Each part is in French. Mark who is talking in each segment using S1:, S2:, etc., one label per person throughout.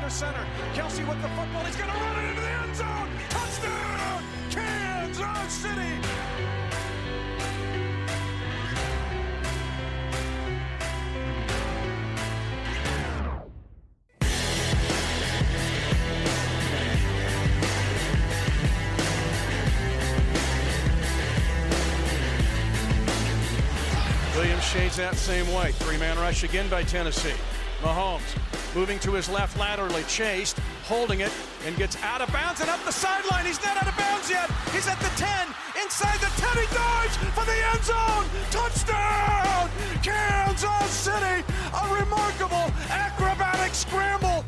S1: under center. Kelsey with the football. He's going to run it into the end zone. Touchdown, Kansas City. Williams shades that same way. Three-man rush again by Tennessee. Mahomes moving to his left laterally, chased, holding it, and gets out of bounds and up the sideline. He's not out of bounds yet. He's at the 10, inside the 10. He dives for the end zone. Touchdown! Kansas City! A remarkable acrobatic scramble.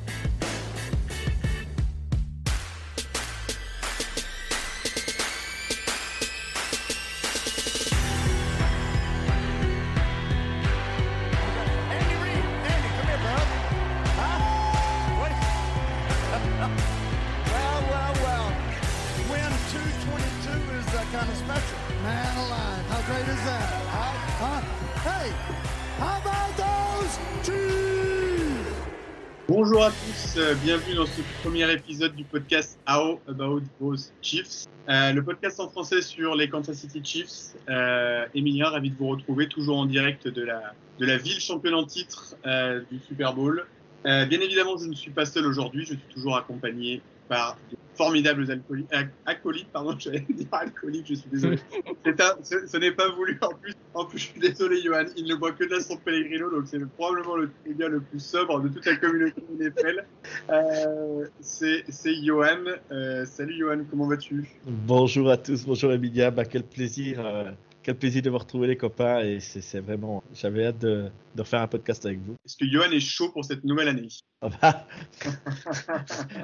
S2: Bienvenue dans ce premier épisode du podcast How About Those Chiefs, Euh, le podcast en français sur les Kansas City Chiefs. Euh, Emilien, ravi de vous retrouver toujours en direct de la, de la ville championne en titre euh, du Super Bowl. Euh, bien évidemment, je ne suis pas seul aujourd'hui, je suis toujours accompagné par de formidables alcooli- ac- acolytes, pardon, j'allais dire alcooliques, je suis désolé. Un- ce ce n'est pas voulu en plus. En plus, je suis désolé, Johan, il ne boit que de la San Pellegrino, donc c'est le- probablement le trivia le plus sobre de toute la communauté NFL. Euh, c'est c'est Johan. Euh, salut Johan, comment vas-tu?
S3: Bonjour à tous, bonjour Emilia, bah, quel plaisir, euh, quel plaisir de vous retrouver les copains et c'est vraiment, j'avais hâte de, de refaire un podcast avec vous.
S2: Est-ce que Johan est chaud pour cette nouvelle année
S3: Ah bah,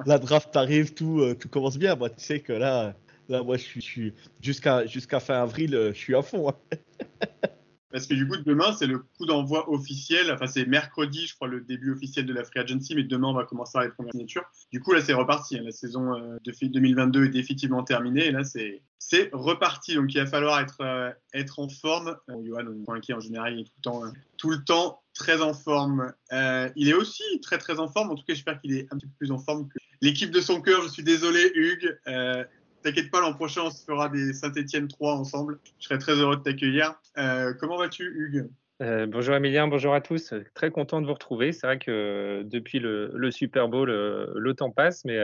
S3: la draft arrive, tout, euh, tout commence bien, moi tu sais que là, là moi je suis, je suis jusqu'à jusqu'à fin avril, euh, je suis à fond. hein.
S2: Parce que du coup, demain, c'est le coup d'envoi officiel. Enfin, c'est mercredi, je crois, le début officiel de la Free Agency, mais demain, on va commencer les premières signatures. Du coup, là, c'est reparti. La saison euh, de fi- 2022 est définitivement terminée. Et là, c'est reparti. Donc, il va falloir être, euh, en forme. Bon, Johan, on est en général, il est tout le temps, euh, tout le temps très en forme. Euh, il est aussi très, très en forme. En tout cas, j'espère qu'il est un petit peu plus en forme que l'équipe de son cœur. Je suis désolé, Hugues. T'inquiète pas, l'an prochain, on se fera des Saint-Etienne 3 ensemble. Je serais très heureux de t'accueillir. Euh, comment vas-tu, Hugues?
S4: Euh, bonjour Emilien, bonjour à tous. Très content de vous retrouver. C'est vrai que euh, depuis le, le Super Bowl, le temps passe, mais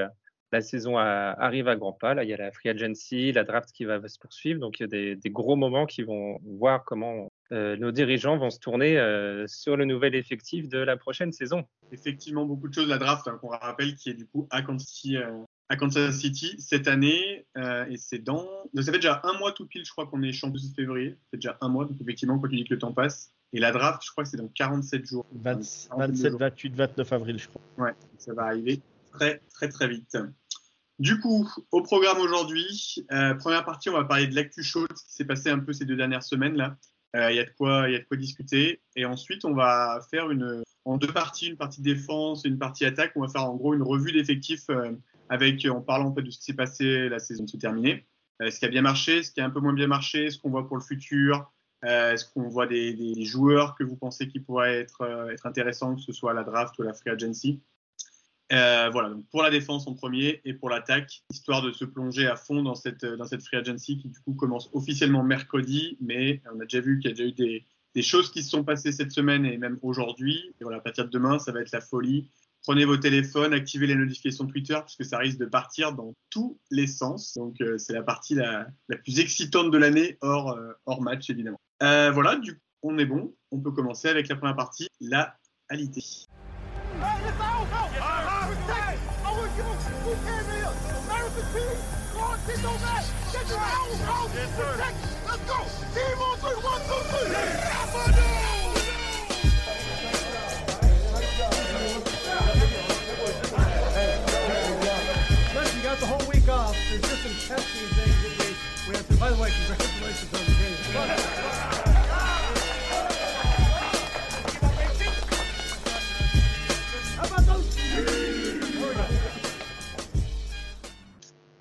S4: la saison a- arrive à grands pas. Là, il y a la free agency, la draft qui va se poursuivre. Donc, il y a des, des gros moments qui vont voir comment euh, nos dirigeants vont se tourner euh, sur le nouvel effectif de la prochaine saison.
S2: Effectivement, beaucoup de choses. La draft, hein, qu'on rappelle, qui est du coup à Kansas City, euh, à Kansas City cette année. euh, et c'est dans. Ça fait déjà un mois tout pile, je crois qu'on est champion de février. Ça fait déjà un mois. Donc, effectivement, quand tu dis que le temps passe. Et la draft, je crois que c'est dans 47 jours.
S3: 20
S2: Ah,
S3: 27,
S2: jours.
S3: 28, 29 avril je crois.
S2: Ouais, ça va arriver très, très, très vite. Du coup, au programme aujourd'hui, euh, première partie, on va parler de l'actu chaude, ce qui s'est passé un peu ces deux dernières semaines là. Euh, Il y a de quoi, il y a de quoi discuter. Et ensuite, on va faire une en deux parties, une partie défense et une partie attaque. On va faire en gros une revue d'effectifs euh, avec en parlant en fait de ce qui s'est passé la saison se terminée, euh, ce qui a bien marché, ce qui a un peu moins bien marché, ce qu'on voit pour le futur. Euh, Est-ce qu'on voit des, joueurs que vous pensez qui pourraient être, euh, intéressants, que ce soit à la draft ou à la free agency? Euh, voilà, donc pour la défense en premier et pour l'attaque, histoire de se plonger à fond dans cette, dans cette free agency qui du coup commence officiellement mercredi, mais on a déjà vu qu'il y a déjà eu des, des choses qui se sont passées cette semaine et même aujourd'hui. Et voilà, à partir de demain, ça va être la folie. Prenez vos téléphones, activez les notifications Twitter parce que ça risque de partir dans tous les sens. Donc euh, c'est la partie la, plus excitante de l'année hors, euh, match évidemment. Euh, voilà, du coup, on est bon. On peut commencer avec la première partie, la alité.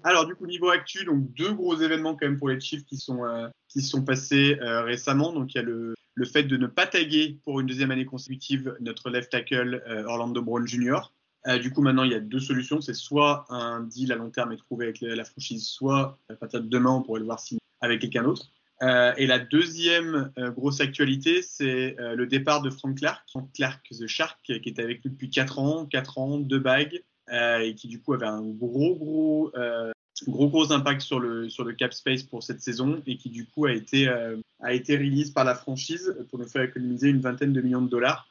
S2: Alors du coup niveau actu, donc deux gros événements quand même pour les Chiefs qui sont euh, sont passés euh, récemment. Donc il y a le le fait de ne pas taguer pour une deuxième année consécutive notre left tackle euh, Orlando Brown Jr. Euh, du coup, maintenant, il y a deux solutions. C'est soit un deal à long terme est trouvé avec la franchise, soit à partir de demain, on pourrait le voir signer avec quelqu'un d'autre. Euh, et la deuxième euh, grosse actualité, c'est le départ de Frank Clark, Frank Clark The Shark, qui était avec lui depuis 4 ans, 4 ans, deux bagues, et qui du coup avait un gros, gros, gros, gros impact sur le, sur le cap space pour cette saison, et qui du coup a été, a été release par la franchise pour nous faire économiser une vingtaine de millions de dollars.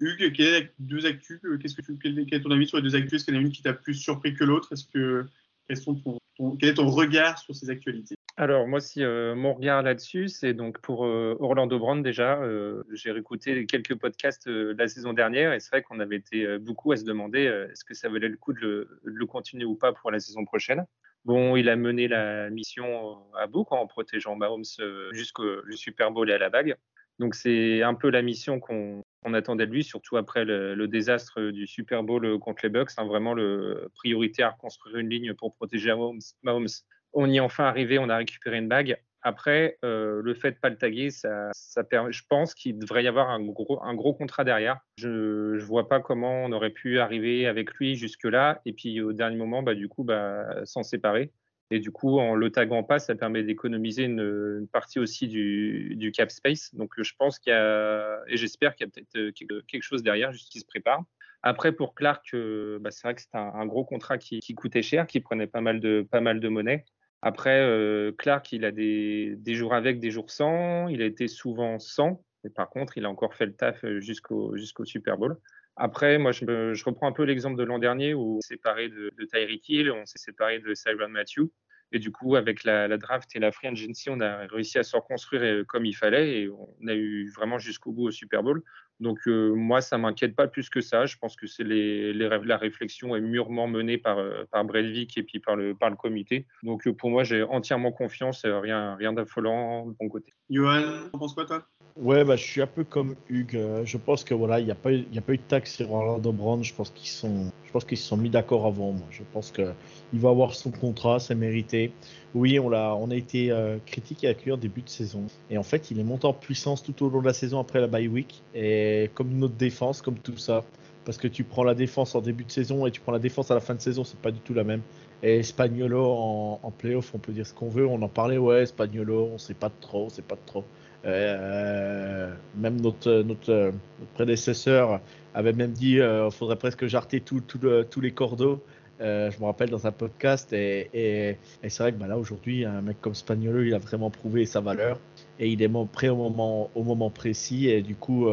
S2: Hugues, quelles deux actus Qu'est-ce que tu, quel, est ton avis sur les deux actus Est-ce qu'il y en a une qui t'a plus surpris que l'autre? Est-ce que quel, sont ton, quel est ton regard sur ces actualités?
S4: Alors moi, si euh, mon regard là-dessus, c'est donc pour euh, Orlando Brand déjà. Euh, j'ai réécouté quelques podcasts la saison dernière et c'est vrai qu'on avait été beaucoup à se demander est-ce que ça valait le coup de le, continuer ou pas pour la saison prochaine. Bon, il a mené la mission à bout en protégeant Mahomes jusqu'au Super Bowl et à la bague. Donc c'est un peu la mission qu'on attendait de lui, surtout après le, désastre du Super Bowl contre les Bucks. Hein, vraiment le prioritaire, construire une ligne pour protéger Mahomes. On y est enfin arrivé, on a récupéré une bague. Après, euh, le fait de pas le taguer, ça, je pense qu'il devrait y avoir un gros, un gros contrat derrière. Je ne vois pas comment on aurait pu arriver avec lui jusque-là et puis au dernier moment, bah, du coup, bah, s'en séparer. Et du coup, en le taguant pas, ça permet d'économiser une, partie aussi du, cap space. Donc, je pense qu'il y a, et j'espère qu'il y a peut-être euh, quelque chose derrière, juste qui se prépare. Après, pour Clark, euh, bah, c'est vrai que c'est un, gros contrat qui, coûtait cher, qui prenait pas mal de, pas mal de monnaie. Après, euh, Clark, il a des, des, jours avec, des jours sans. Il a été souvent sans. Mais par contre, il a encore fait le taf jusqu'au jusqu'au Super Bowl. Après, moi, je, reprends un peu l'exemple de l'an dernier où on s'est séparé de, de Tyreek Hill, on s'est séparé de Cyron Matthew. Et du coup, avec la, draft et la free agency, on a réussi à se reconstruire euh, comme il fallait et on a eu vraiment jusqu'au bout au Super Bowl. Donc euh, moi, ça m'inquiète pas plus que ça. Je pense que c'est les, la réflexion est mûrement menée par euh, par Breivik et puis par le par le comité. Donc pour moi, j'ai entièrement confiance. Rien rien d'affolant de mon côté.
S2: Johan, tu penses quoi toi?
S3: Ouais, bah, je suis un peu comme Hugues. Euh, je pense que voilà, il n'y a pas eu, a pas eu de taxe sur Orlando Brown. Je pense qu'ils sont, je pense qu'ils se sont mis d'accord avant. Moi. Je pense que il va avoir son contrat, c'est mérité. Oui, on a été euh, critiqué avec lui en début de saison. Et en fait, il est monté en puissance tout au long de la saison après la bye week. Et comme notre défense, comme tout ça. Parce que tu prends la défense en début de saison et tu prends la défense à la fin de saison, c'est pas du tout la même. Et Spagnolo en, en playoff, on peut dire ce qu'on veut. On en parlait, ouais, Spagnolo, on sait pas trop, on sait pas trop. Euh, même notre, notre, prédécesseur avait même dit euh, faudrait presque jarter tous les cordeaux. Euh, je me rappelle dans un podcast et, c'est vrai que bah, là aujourd'hui un mec comme Spagnolo il a vraiment prouvé sa valeur et il est prêt au moment, précis et du coup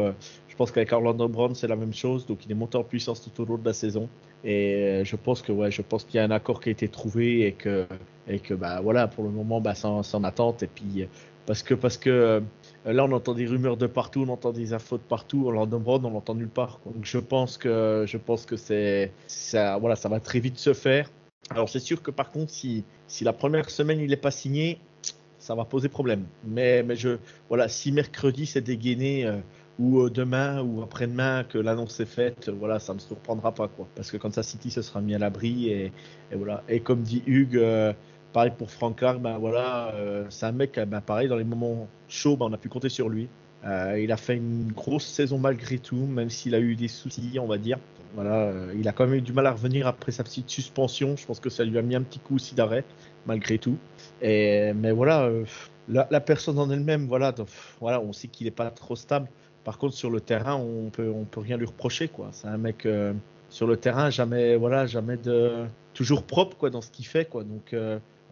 S3: je pense qu'avec Orlando Brown c'est la même chose. Donc il est monté en puissance tout au long de la saison et je pense que ouais je pense qu'il y a un accord qui a été trouvé et que et que bah voilà pour le moment bah c'est en attente et puis parce que parce que euh, là, on entend des rumeurs de partout, on entend des infos de partout. Orlando Brown, on l'entend nulle part. Donc, je pense que je pense que c'est ça, voilà, ça va très vite se faire. Alors, c'est sûr que par contre, si si la première semaine il n'est pas signé, ça va poser problème. Mais mais je voilà, si mercredi c'est dégainé. Euh, ou euh, demain ou après-demain que l'annonce est faite, voilà, ça ne me surprendra pas quoi. Parce que Kansas City se sera mis à l'abri et, voilà. Et comme dit Hugues, Pareil pour Frank Clark, ben voilà, euh, c'est un mec, ben pareil, dans les moments chauds, ben on a pu compter sur lui. Euh, il a fait une grosse saison malgré tout, même s'il a eu des soucis, on va dire. Voilà, euh, il a quand même eu du mal à revenir après sa petite suspension. Je pense que ça lui a mis un petit coup aussi d'arrêt, malgré tout. Et, mais voilà, la, personne en elle-même, voilà, voilà, on sait qu'il n'est pas trop stable. Par contre, sur le terrain, on peut, on peut rien lui reprocher, quoi. C'est un mec sur le terrain, jamais, voilà, jamais de, toujours propre, quoi, dans ce qu'il fait, quoi. Donc,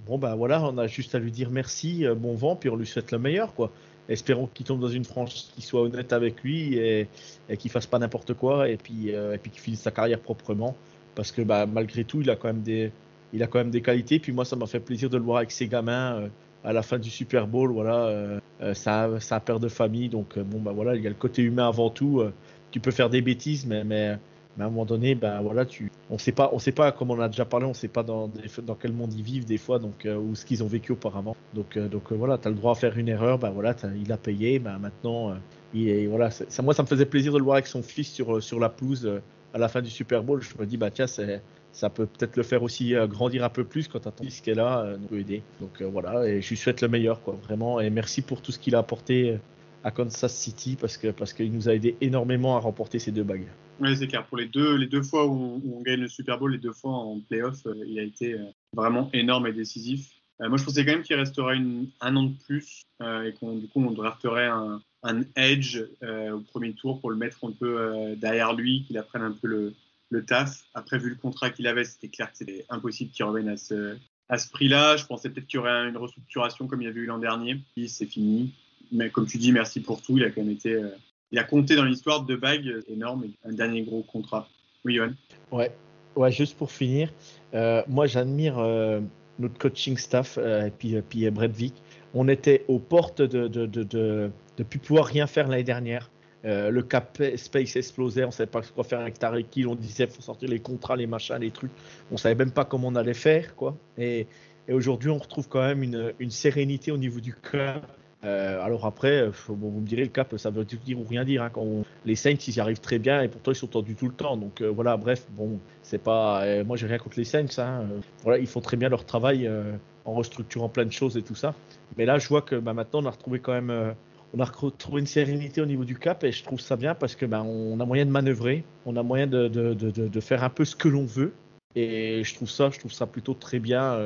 S3: Bon, ben voilà, on a juste à lui dire merci, euh, bon vent, puis on lui souhaite le meilleur, quoi. Espérons qu'il tombe dans une franchise qui soit honnête avec lui et, et qu'il fasse pas n'importe quoi et puis, euh, puis qu'il finisse sa carrière proprement. Parce que bah, malgré tout, il a quand même des, il a quand même des qualités. Puis moi, ça m'a fait plaisir de le voir avec ses gamins euh, à la fin du Super Bowl. Voilà, c'est un, un, père de famille, donc bon bah voilà, il y a le côté humain avant tout. tu peux faire des bêtises, mais mais à un moment donné, ben voilà, tu, on sait pas, on sait pas, comme on a déjà parlé, on sait pas dans, dans quel monde ils vivent des fois, donc euh, ou ce qu'ils ont vécu auparavant. Donc, euh, donc euh, voilà, tu as le droit à faire une erreur, ben voilà, il a payé, ben maintenant, il est, voilà, moi ça me faisait plaisir de le voir avec son fils sur sur la pelouse à la fin du Super Bowl. Je me dis bah tiens, ça peut peut-être le faire aussi grandir un peu plus quand ton fils qui est là, nous peut aider. Donc voilà, et je lui souhaite le meilleur, quoi, vraiment, et merci pour tout ce qu'il a apporté à Kansas City parce que parce qu'il nous a aidé énormément à remporter ces deux bagues.
S2: Oui, c'est clair. Pour les deux, les deux fois où on, gagne le Super Bowl, les deux fois en playoff, euh, il a été euh, vraiment énorme et décisif. Euh, moi, je pensais quand même qu'il resterait un an de plus et qu'on du coup on drafterait un, edge au premier tour pour le mettre un peu derrière lui, qu'il apprenne un peu le, le taf. Après, vu le contrat qu'il avait, c'était clair que c'était impossible qu'il revienne à ce, à ce prix-là. Je pensais peut-être qu'il y aurait une restructuration comme il y avait eu l'an dernier. Puis c'est fini. Mais comme tu dis, merci pour tout. Il a quand même été il a compté dans l'histoire de bagues énorme et un dernier gros contrat. Oui, Johan
S3: Ouais, ouais juste pour finir, euh, moi j'admire euh, notre coaching staff euh, et puis, puis Brett Vick. On était aux portes de de, de, plus pouvoir rien faire l'année dernière. le cap space explosait, on savait pas quoi faire avec Tarek Hill, on disait faut sortir les contrats, les machins, les trucs. On savait même pas comment on allait faire quoi. Et, et aujourd'hui on retrouve quand même une, une sérénité au niveau du cap euh, alors après, euh, vous me direz, le cap, ça veut dire ou rien dire. Hein, quand les Saints, ils y arrivent très bien et pourtant ils sont tendus tout le temps. Donc euh, voilà, bref, bon, c'est pas. Moi, j'ai rien contre les Saints. Hein, voilà, ils font très bien leur travail en restructurant plein de choses et tout ça. Mais là, je vois que bah, maintenant, on a retrouvé quand même. on a retrouvé une sérénité au niveau du cap et je trouve ça bien parce que bah, on a moyen de manœuvrer, on a moyen de, faire un peu ce que l'on veut. Et je trouve ça, je trouve ça plutôt très bien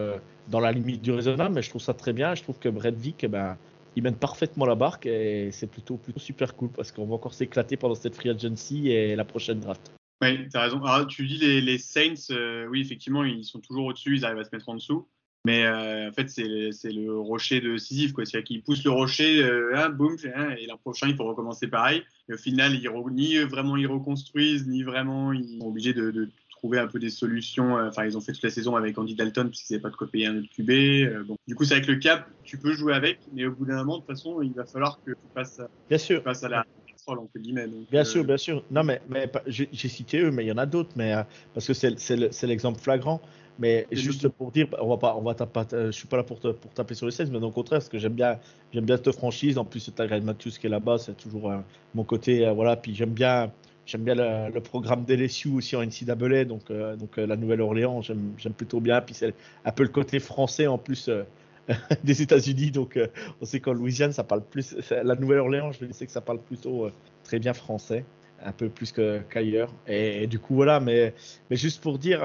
S3: dans la limite du raisonnable, mais je trouve ça très bien. Je trouve que Brett Vick, ben, il mène parfaitement la barque et c'est plutôt, super cool parce qu'on va encore s'éclater pendant cette free agency et la prochaine draft.
S2: Oui, tu as raison. Alors, tu dis les, Saints, euh, oui, effectivement, ils sont toujours au-dessus, ils arrivent à se mettre en dessous. Mais euh, en fait, c'est le rocher de Sisyphe. C'est-à-dire qu'ils poussent le rocher, euh, hein, boum, hein, et l'an prochain, il faut recommencer pareil. Et au final, ni vraiment ils reconstruisent, ni vraiment ils sont obligés de trouver un peu des solutions. Euh, enfin, ils ont fait toute la saison avec Andy Dalton puisqu'ils n'avaient pas de quoi payer un autre QB. Euh, bon. Du coup, c'est avec le cap, tu peux jouer avec, mais au bout d'un moment, de toute façon, il va falloir que tu passes,
S3: bien sûr.
S2: Tu à la entre guillemets.
S3: bien sûr, euh, bien sûr. Non, mais, mais j'ai cité eux, mais il y en a d'autres, mais parce que c'est l'exemple flagrant. Mais juste pour dire, on va pas, on va taper, je suis pas là pour, pour taper sur les 16, mais au contraire, parce que j'aime bien, j'aime bien cette franchise. En plus, c'est Greg Matthews qui est là-bas, c'est toujours mon côté, voilà. Puis j'aime bien, J'aime bien le, programme d'LSU aussi en NCAA, donc, euh, donc euh, la Nouvelle-Orléans, j'aime plutôt bien. Puis c'est un peu le côté français en plus euh, des États-Unis, donc on sait qu'en Louisiane, ça parle plus. La Nouvelle-Orléans, je sais que ça parle plutôt très bien français, un peu plus qu'ailleurs. et, du coup, voilà, mais, mais juste pour dire.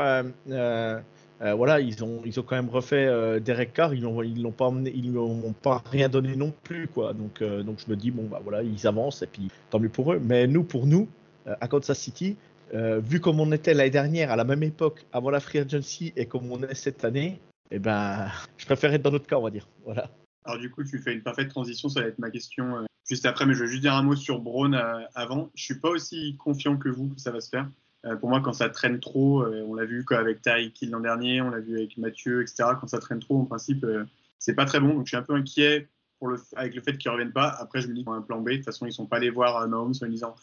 S3: voilà, ils ont, ils ont quand même refait Derek Carr, ils n'ont ils l'ont pas n'ont pas rien donné non plus, quoi. Donc, donc je me dis bon bah voilà, ils avancent et puis tant mieux pour eux. Mais nous, pour nous, euh, à Kansas City, euh, vu comme on était l'année dernière, à la même époque, avant la free agency, et comme on est cette année, eh ben, je préfère être dans notre cas, on va dire. Voilà.
S2: Alors du coup, tu fais une parfaite transition, ça va être ma question euh, juste après, mais je veux juste dire un mot sur Braun avant. Je suis pas aussi confiant que vous que ça va se faire. pour moi, quand ça traîne trop, on l'a vu avec Tyreek l'an dernier, on l'a vu avec Mathieu, etc. Quand ça traîne trop, en principe, c'est pas très bon. Donc je suis un peu inquiet avec le fait qu'ils ne reviennent pas. Après, je me dis qu'on a un plan B. De toute façon, ils ne sont pas allés voir euh, Mahomes en disant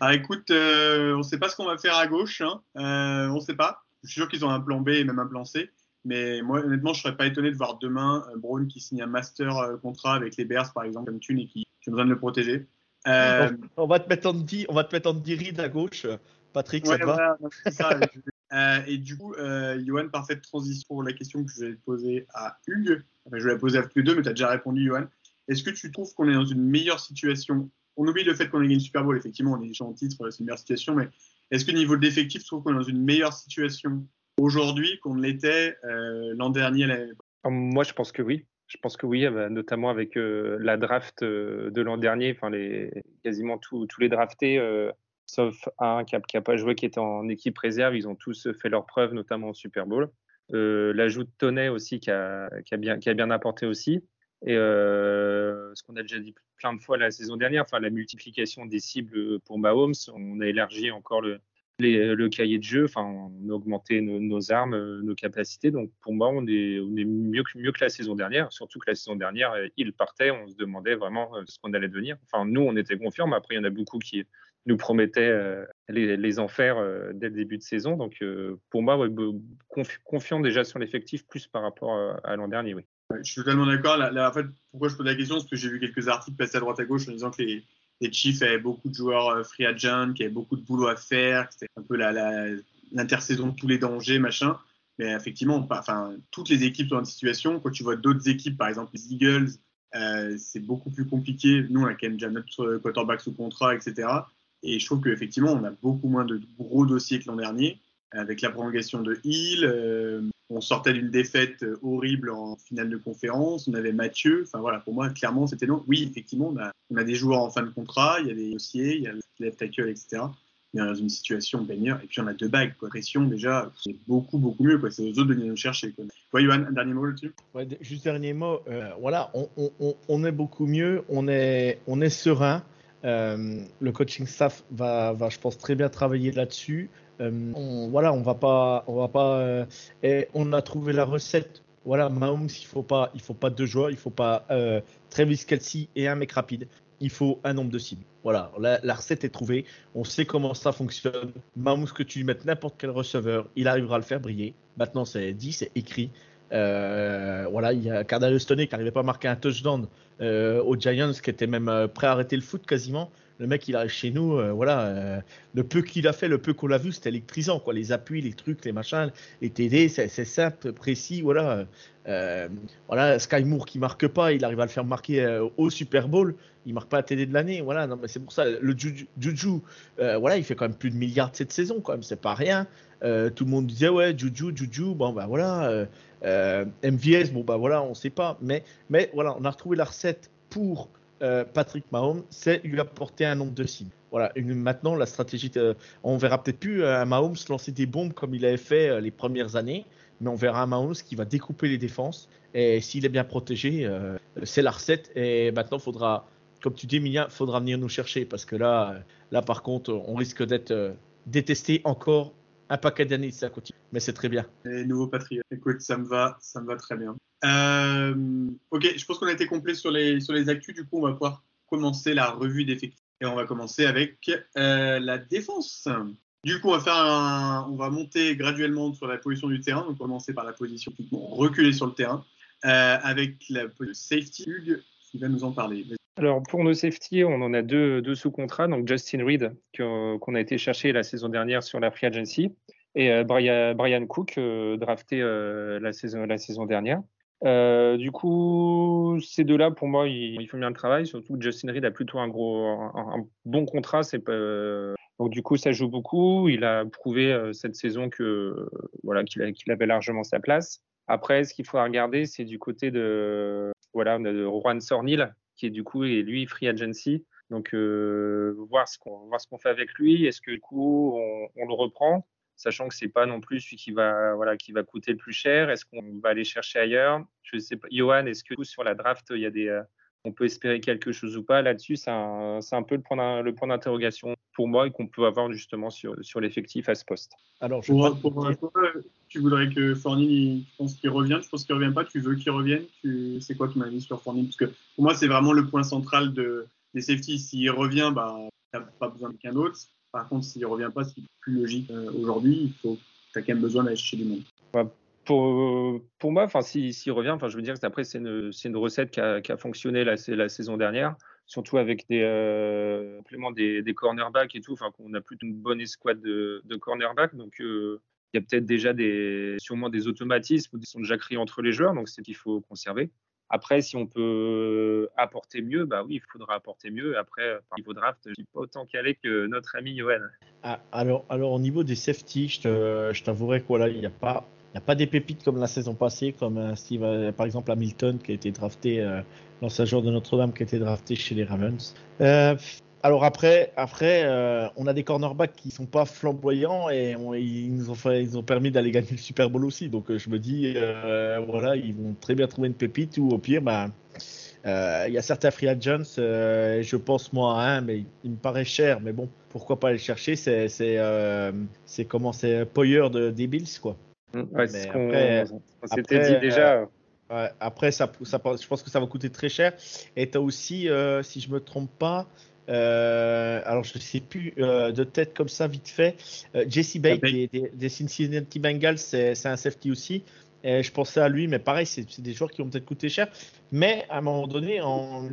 S2: Ah, écoute, euh, on ne sait pas ce qu'on va faire à gauche. Hein. Euh, on ne sait pas. Je suis sûr qu'ils ont un plan B et même un plan C. Mais moi, honnêtement, je ne serais pas étonné de voir demain Brown qui signe un master contrat avec les Bears, par exemple, comme Thune et qui, qui a besoin de le protéger.
S3: On va te mettre en dit, on va te mettre en read à gauche. Patrick, ça te va
S2: et du coup, euh, Johan, parfaite transition pour la question que je vais poser à Hugues. je vais la poser à tous les deux, mais tu as déjà répondu, Johan. Est-ce que tu trouves qu'on est dans une meilleure situation? On oublie le fait qu'on ait gagné le Super Bowl, effectivement, on est déjà en titre, c'est une meilleure situation, mais est-ce que niveau de l'effectif, tu trouves qu'on est dans une meilleure situation aujourd'hui qu'on l'était euh, l'an dernier
S4: Moi, je pense que oui. Je pense que oui, euh, notamment avec euh, la draft de l'an dernier, enfin quasiment tous les draftés, sauf un qui n'a pas joué, qui était en équipe réserve. Ils ont tous fait leurs preuves, notamment au Super Bowl. L'ajout de Tonnet aussi, a, a, qui a bien apporté aussi. Et euh, ce qu'on a déjà dit plein de fois la saison dernière, enfin la multiplication des cibles pour Mahomes, on a élargi encore le, le cahier de jeu, enfin on a augmenté nos, armes, nos capacités. Donc pour moi, on est, on est mieux, que, mieux que la saison dernière. Surtout que la saison dernière, il partait, on se demandait vraiment euh, ce qu'on allait devenir. Enfin nous, on était confiants, mais après il y en a beaucoup qui nous promettaient euh, les, les, enfers dès le début de saison. Donc pour moi, confiant déjà sur l'effectif plus par rapport à l'an dernier, oui
S2: je suis totalement d'accord. en fait, pourquoi je pose la question Parce que j'ai vu quelques articles passer à droite à gauche en disant que les, Chiefs avaient beaucoup de joueurs euh, free agent, qui avaient beaucoup de boulot à faire, que c'était un peu l'intersaison de tous les dangers, machin. Mais effectivement, toutes les équipes sont dans une situation. Quand tu vois d'autres équipes, par exemple les Eagles, euh, c'est beaucoup plus compliqué. Nous, on a quand même déjà notre quarterback sous contrat, etc. Et je trouve qu'effectivement, on a beaucoup moins de gros dossiers que l'an dernier, avec la prolongation de Hill. Euh, on sortait d'une défaite horrible en finale de conférence. On avait Mathieu. Enfin voilà, pour moi, clairement, c'était long. Oui, effectivement, on a, des joueurs en fin de contrat, il y a des dossiers, il y a le left tackle, etc est dans une situation baigneur. Et puis on a deux bagues, quoi. Pression, déjà, c'est beaucoup, beaucoup mieux. C'est aux autres de venir nous chercher, Johan, un dernier mot là-dessus?
S3: Juste dernier mot. Euh, voilà, on, on, on, est beaucoup mieux, on est, on est serein. Euh, le coaching staff va, je pense, très bien travailler là-dessus. Euh, voilà, on va pas, on va pas, euh, et on a trouvé la recette. Voilà, Mahomes, il faut pas, il faut pas deux joueurs, il faut pas euh, Travis Kelsey et un mec rapide il faut un nombre de cibles. Voilà, la, recette est trouvée. On sait comment ça fonctionne. Mahomes, que tu mettes n'importe quel receveur, il arrivera à le faire briller. Maintenant, c'est dit, c'est écrit. Euh, voilà, il y a Cardinal Stoney qui n'arrivait pas à marquer un touchdown euh, aux Giants, qui était même euh, prêt à arrêter le foot quasiment. Le mec, il arrive chez nous, voilà, le peu qu'il a fait, le peu qu'on l'a vu, c'était électrisant, quoi. Les appuis, les trucs, les machins, les TD, c'est simple, précis, voilà. voilà, Sky Moore qui marque pas, il arrive à le faire marquer au Super Bowl il marque pas la TD de l'année. Voilà, non, mais c'est pour ça. Le Juju, voilà, il fait quand même plus de milliards cette saison, quand même, c'est pas rien. Tout le monde disait, ouais, Juju, Juju, bon, bah voilà. Euh, MVS, bon, bah voilà, on sait pas. Mais, mais voilà, on a retrouvé la recette pour Patrick Mahomes, c'est lui apporter un nombre de cibles. Voilà, maintenant, la stratégie, de, on verra peut-être plus un Mahomes lancer des bombes comme il avait fait les premières années, mais on verra Mahomes qui va découper les défenses. Et s'il est bien protégé, c'est la recette. Et maintenant, il faudra comme tu dis, Emilia, il faudra venir nous chercher parce que là, là par contre, on risque d'être euh, détesté encore un paquet d'années ça continue. Mais c'est très bien.
S2: Les nouveaux patriotes. Écoute, ça me va, ça me va très bien. Euh, ok, je pense qu'on a été complet sur les, sur les actus. Du coup, on va pouvoir commencer la revue d'effectifs. Et on va commencer avec euh, la défense. Du coup, on va, faire on va monter graduellement sur la position du terrain. Donc, commencer par la position reculer sur le terrain. avec la safety, Hugues, qui va nous en parler.
S4: Alors pour nos safety, on en a deux, sous contrats. Donc Justin Reed qu'on a été chercher la saison dernière sur la free agency et euh, Brian, Cook euh, drafté euh, la saison dernière. du coup, ces deux-là, pour moi, ils, font bien le travail. Surtout que Justin Reed a plutôt un gros, un, bon contrat. Donc du coup, ça joue beaucoup. Il a prouvé cette saison qu'il avait largement sa place. Après, ce qu'il faudra regarder, c'est du côté de voilà de Juan Sornil, qui est du coup et lui free agency. Donc euh, voir ce qu'on voir ce qu'on fait avec lui. Est-ce que du coup on, on, le reprend, sachant que c'est pas non plus celui qui va voilà qui va coûter le plus cher? Est-ce qu'on va aller chercher ailleurs? Je sais pas. Johan, est-ce que sur la draft il y a des euh, on peut espérer quelque chose ou pas? Là-dessus C'est un, un, peu le point, le point d'interrogation pour moi et qu'on peut avoir justement sur, sur l'effectif à ce poste.
S2: Alors, je pour, pour, tu voudrais que Fournier, tu penses qu'il revienne? Je pense qu'il ne revient pas. Tu veux qu'il revienne? Tu... C'est quoi ton avis sur Fournier Parce que pour moi, c'est vraiment le point central de, des safeties. S'il revient, bah, tu n'as pas besoin de qu'un autre. Par contre, s'il ne revient pas, c'est plus logique euh, aujourd'hui. Il faut, tu as quand même besoin d'aller chercher du monde.
S4: pour, pour moi, s'il revient, je veux dire, après, c'est une, une, recette qui a, qui a fonctionné la, saison dernière, surtout avec des euh, des, cornerbacks et tout. Enfin, on a plutôt une bonne escouade de, de cornerbacks, donc euh, il y a peut-être déjà des, sûrement des automatismes qui sont déjà créés entre les joueurs, donc c'est qu'il faut conserver. Après, si on peut apporter mieux, bah oui, il faudra apporter mieux. Après, par niveau draft, je suis pas autant calé que notre ami Johan.
S3: Ah, alors, alors, au niveau des safety, je t'avouerai qu'il voilà, n'y a pas, il a pas des pépites comme la saison passée, comme euh, euh, par exemple Hamilton qui a été drafté, euh, l'ancien joueur de Notre-Dame qui a été drafté chez les Ravens. Euh, alors après, après euh, on a des cornerbacks qui sont pas flamboyants et ils nous ont fait, ils ont permis d'aller gagner le Super Bowl aussi. Donc euh, je me dis, euh, voilà, ils vont très bien trouver une pépite ou au pire, bah, il y a certains free agents, je pense moi à un, mais il me paraît cher, mais bon, pourquoi pas aller chercher? C'est c'est c'est comment c'est Poyer de des Bills quoi.
S4: Mmh, ouais, mais après, on s'était dit déjà.
S3: après, ça, ça, je pense que ça va coûter très cher. Et tu as aussi, si je me trompe pas, euh, alors, je ne sais plus euh, de tête comme ça, vite fait. Euh, Jesse Bates des, des, Cincinnati Bengals, c'est un safety aussi. Et je pensais à lui, mais pareil, c'est des joueurs qui vont peut-être coûter cher. Mais à un moment donné, on,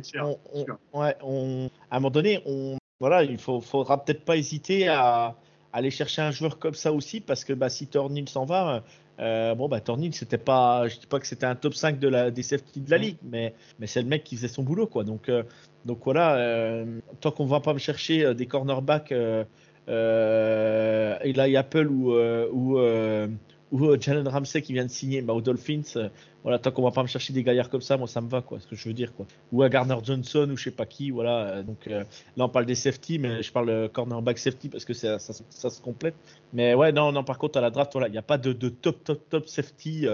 S3: ouais, on, à un moment donné, on, voilà, il faut, faudra peut-être pas hésiter à, aller chercher un joueur comme ça aussi, parce que bah, si Tornil s'en va, Euh, bon, bah, Tornil, c'était pas, je dis pas que c'était un top 5 de la, des safety de la ligue, mais, mais c'est le mec qui faisait son boulot, quoi. Donc, euh, donc voilà, euh, tant qu'on va pas me chercher euh, des cornerbacks, euh, euh, Eli Apple ou, euh, ou, Jalen Ramsey qui vient de signer bah, aux Dolphins, voilà, tant qu'on va pas me chercher des gaillards comme ça, moi ça me va, quoi, ce que je veux dire, quoi. Ou à Garner Johnson ou je sais pas qui, voilà. donc là on parle des safety, mais je parle cornerback safety parce que ça, ça, se complète. Mais ouais, non, non, par contre à la draft, voilà, il n'y a pas de, de top, top, top safety.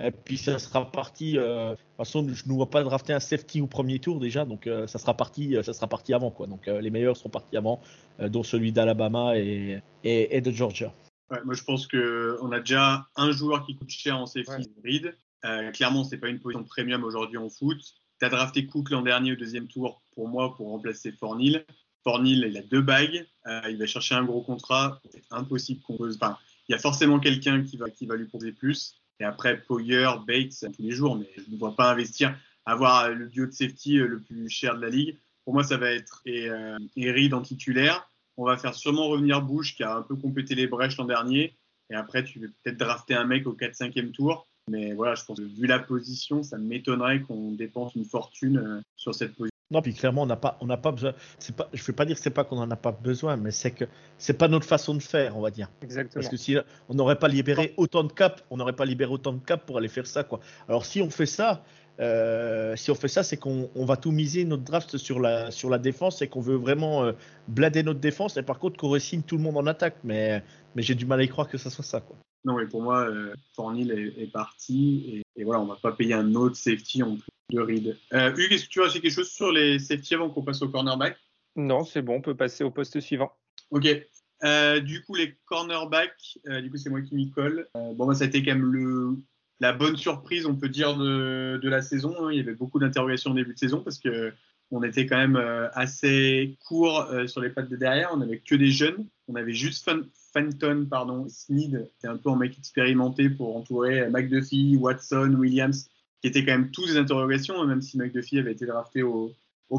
S3: Et puis ça sera parti. euh, de toute façon, je ne vois pas drafter un safety au premier tour déjà, donc euh, ça sera parti, euh, ça sera parti avant, quoi. Donc euh, les meilleurs seront partis avant, euh, dont celui d'Alabama et, et, et de Georgia.
S2: Ouais, moi, je pense qu'on a déjà un joueur qui coûte cher en safety, Reed. Euh, clairement, c'est pas une position premium aujourd'hui en foot. Tu as drafté Cook l'an dernier au deuxième tour pour moi pour remplacer Fornil. Fornil, il a deux bagues. Euh, il va chercher un gros contrat. C'est impossible qu'on pose. Enfin, il y a forcément quelqu'un qui va, qui va lui poser plus. Et après, Poyer, Bates, tous les jours, mais je ne vois pas investir, avoir le duo de safety euh, le plus cher de la ligue. Pour moi, ça va être et, euh, en titulaire. On va faire sûrement revenir Bush qui a un peu complété les brèches l'an dernier. Et après, tu veux peut-être drafter un mec au 4-5e tour. Mais voilà, je pense que vu la position, ça m'étonnerait qu'on dépense une fortune euh, sur cette position.
S3: Non, puis clairement, on n'a pas, on n'a pas besoin. C'est pas, je ne veux pas dire que c'est pas qu'on n'en a pas besoin, mais c'est que c'est pas notre façon de faire, on va dire.
S4: Exactement.
S3: Parce que si on n'aurait pas libéré autant de cap, on n'aurait pas libéré autant de cap pour aller faire ça, quoi. Alors si on fait ça, euh, si on fait ça, c'est qu'on on va tout miser notre draft sur la sur la défense et qu'on veut vraiment euh, blader notre défense. Et par contre, qu'on ressigne tout le monde en attaque, mais mais j'ai du mal à y croire que ça soit ça, quoi.
S2: Non, mais pour moi, euh, Fornil est, est parti. Et, et voilà, on va pas payer un autre safety en plus de Reed. Euh, Hugues, est-ce que tu veux ajouter quelque chose sur les safety avant qu'on passe au cornerback?
S4: Non, c'est bon, on peut passer au poste suivant.
S2: Ok. Euh, du coup, les cornerbacks, euh, du coup, c'est moi qui m'y colle. Euh, bon, bah, ça a été quand même le, la bonne surprise, on peut dire, de, de la saison. hein. Il y avait beaucoup d'interrogations au début de saison parce que on était quand même assez court sur les pattes de derrière. On n'avait que des jeunes. On avait juste Fenton, pardon, Sneed, est un peu un mec expérimenté pour entourer McDuffie, Watson, Williams, qui étaient quand même tous des interrogations, même si McDuffie avait été drafté au,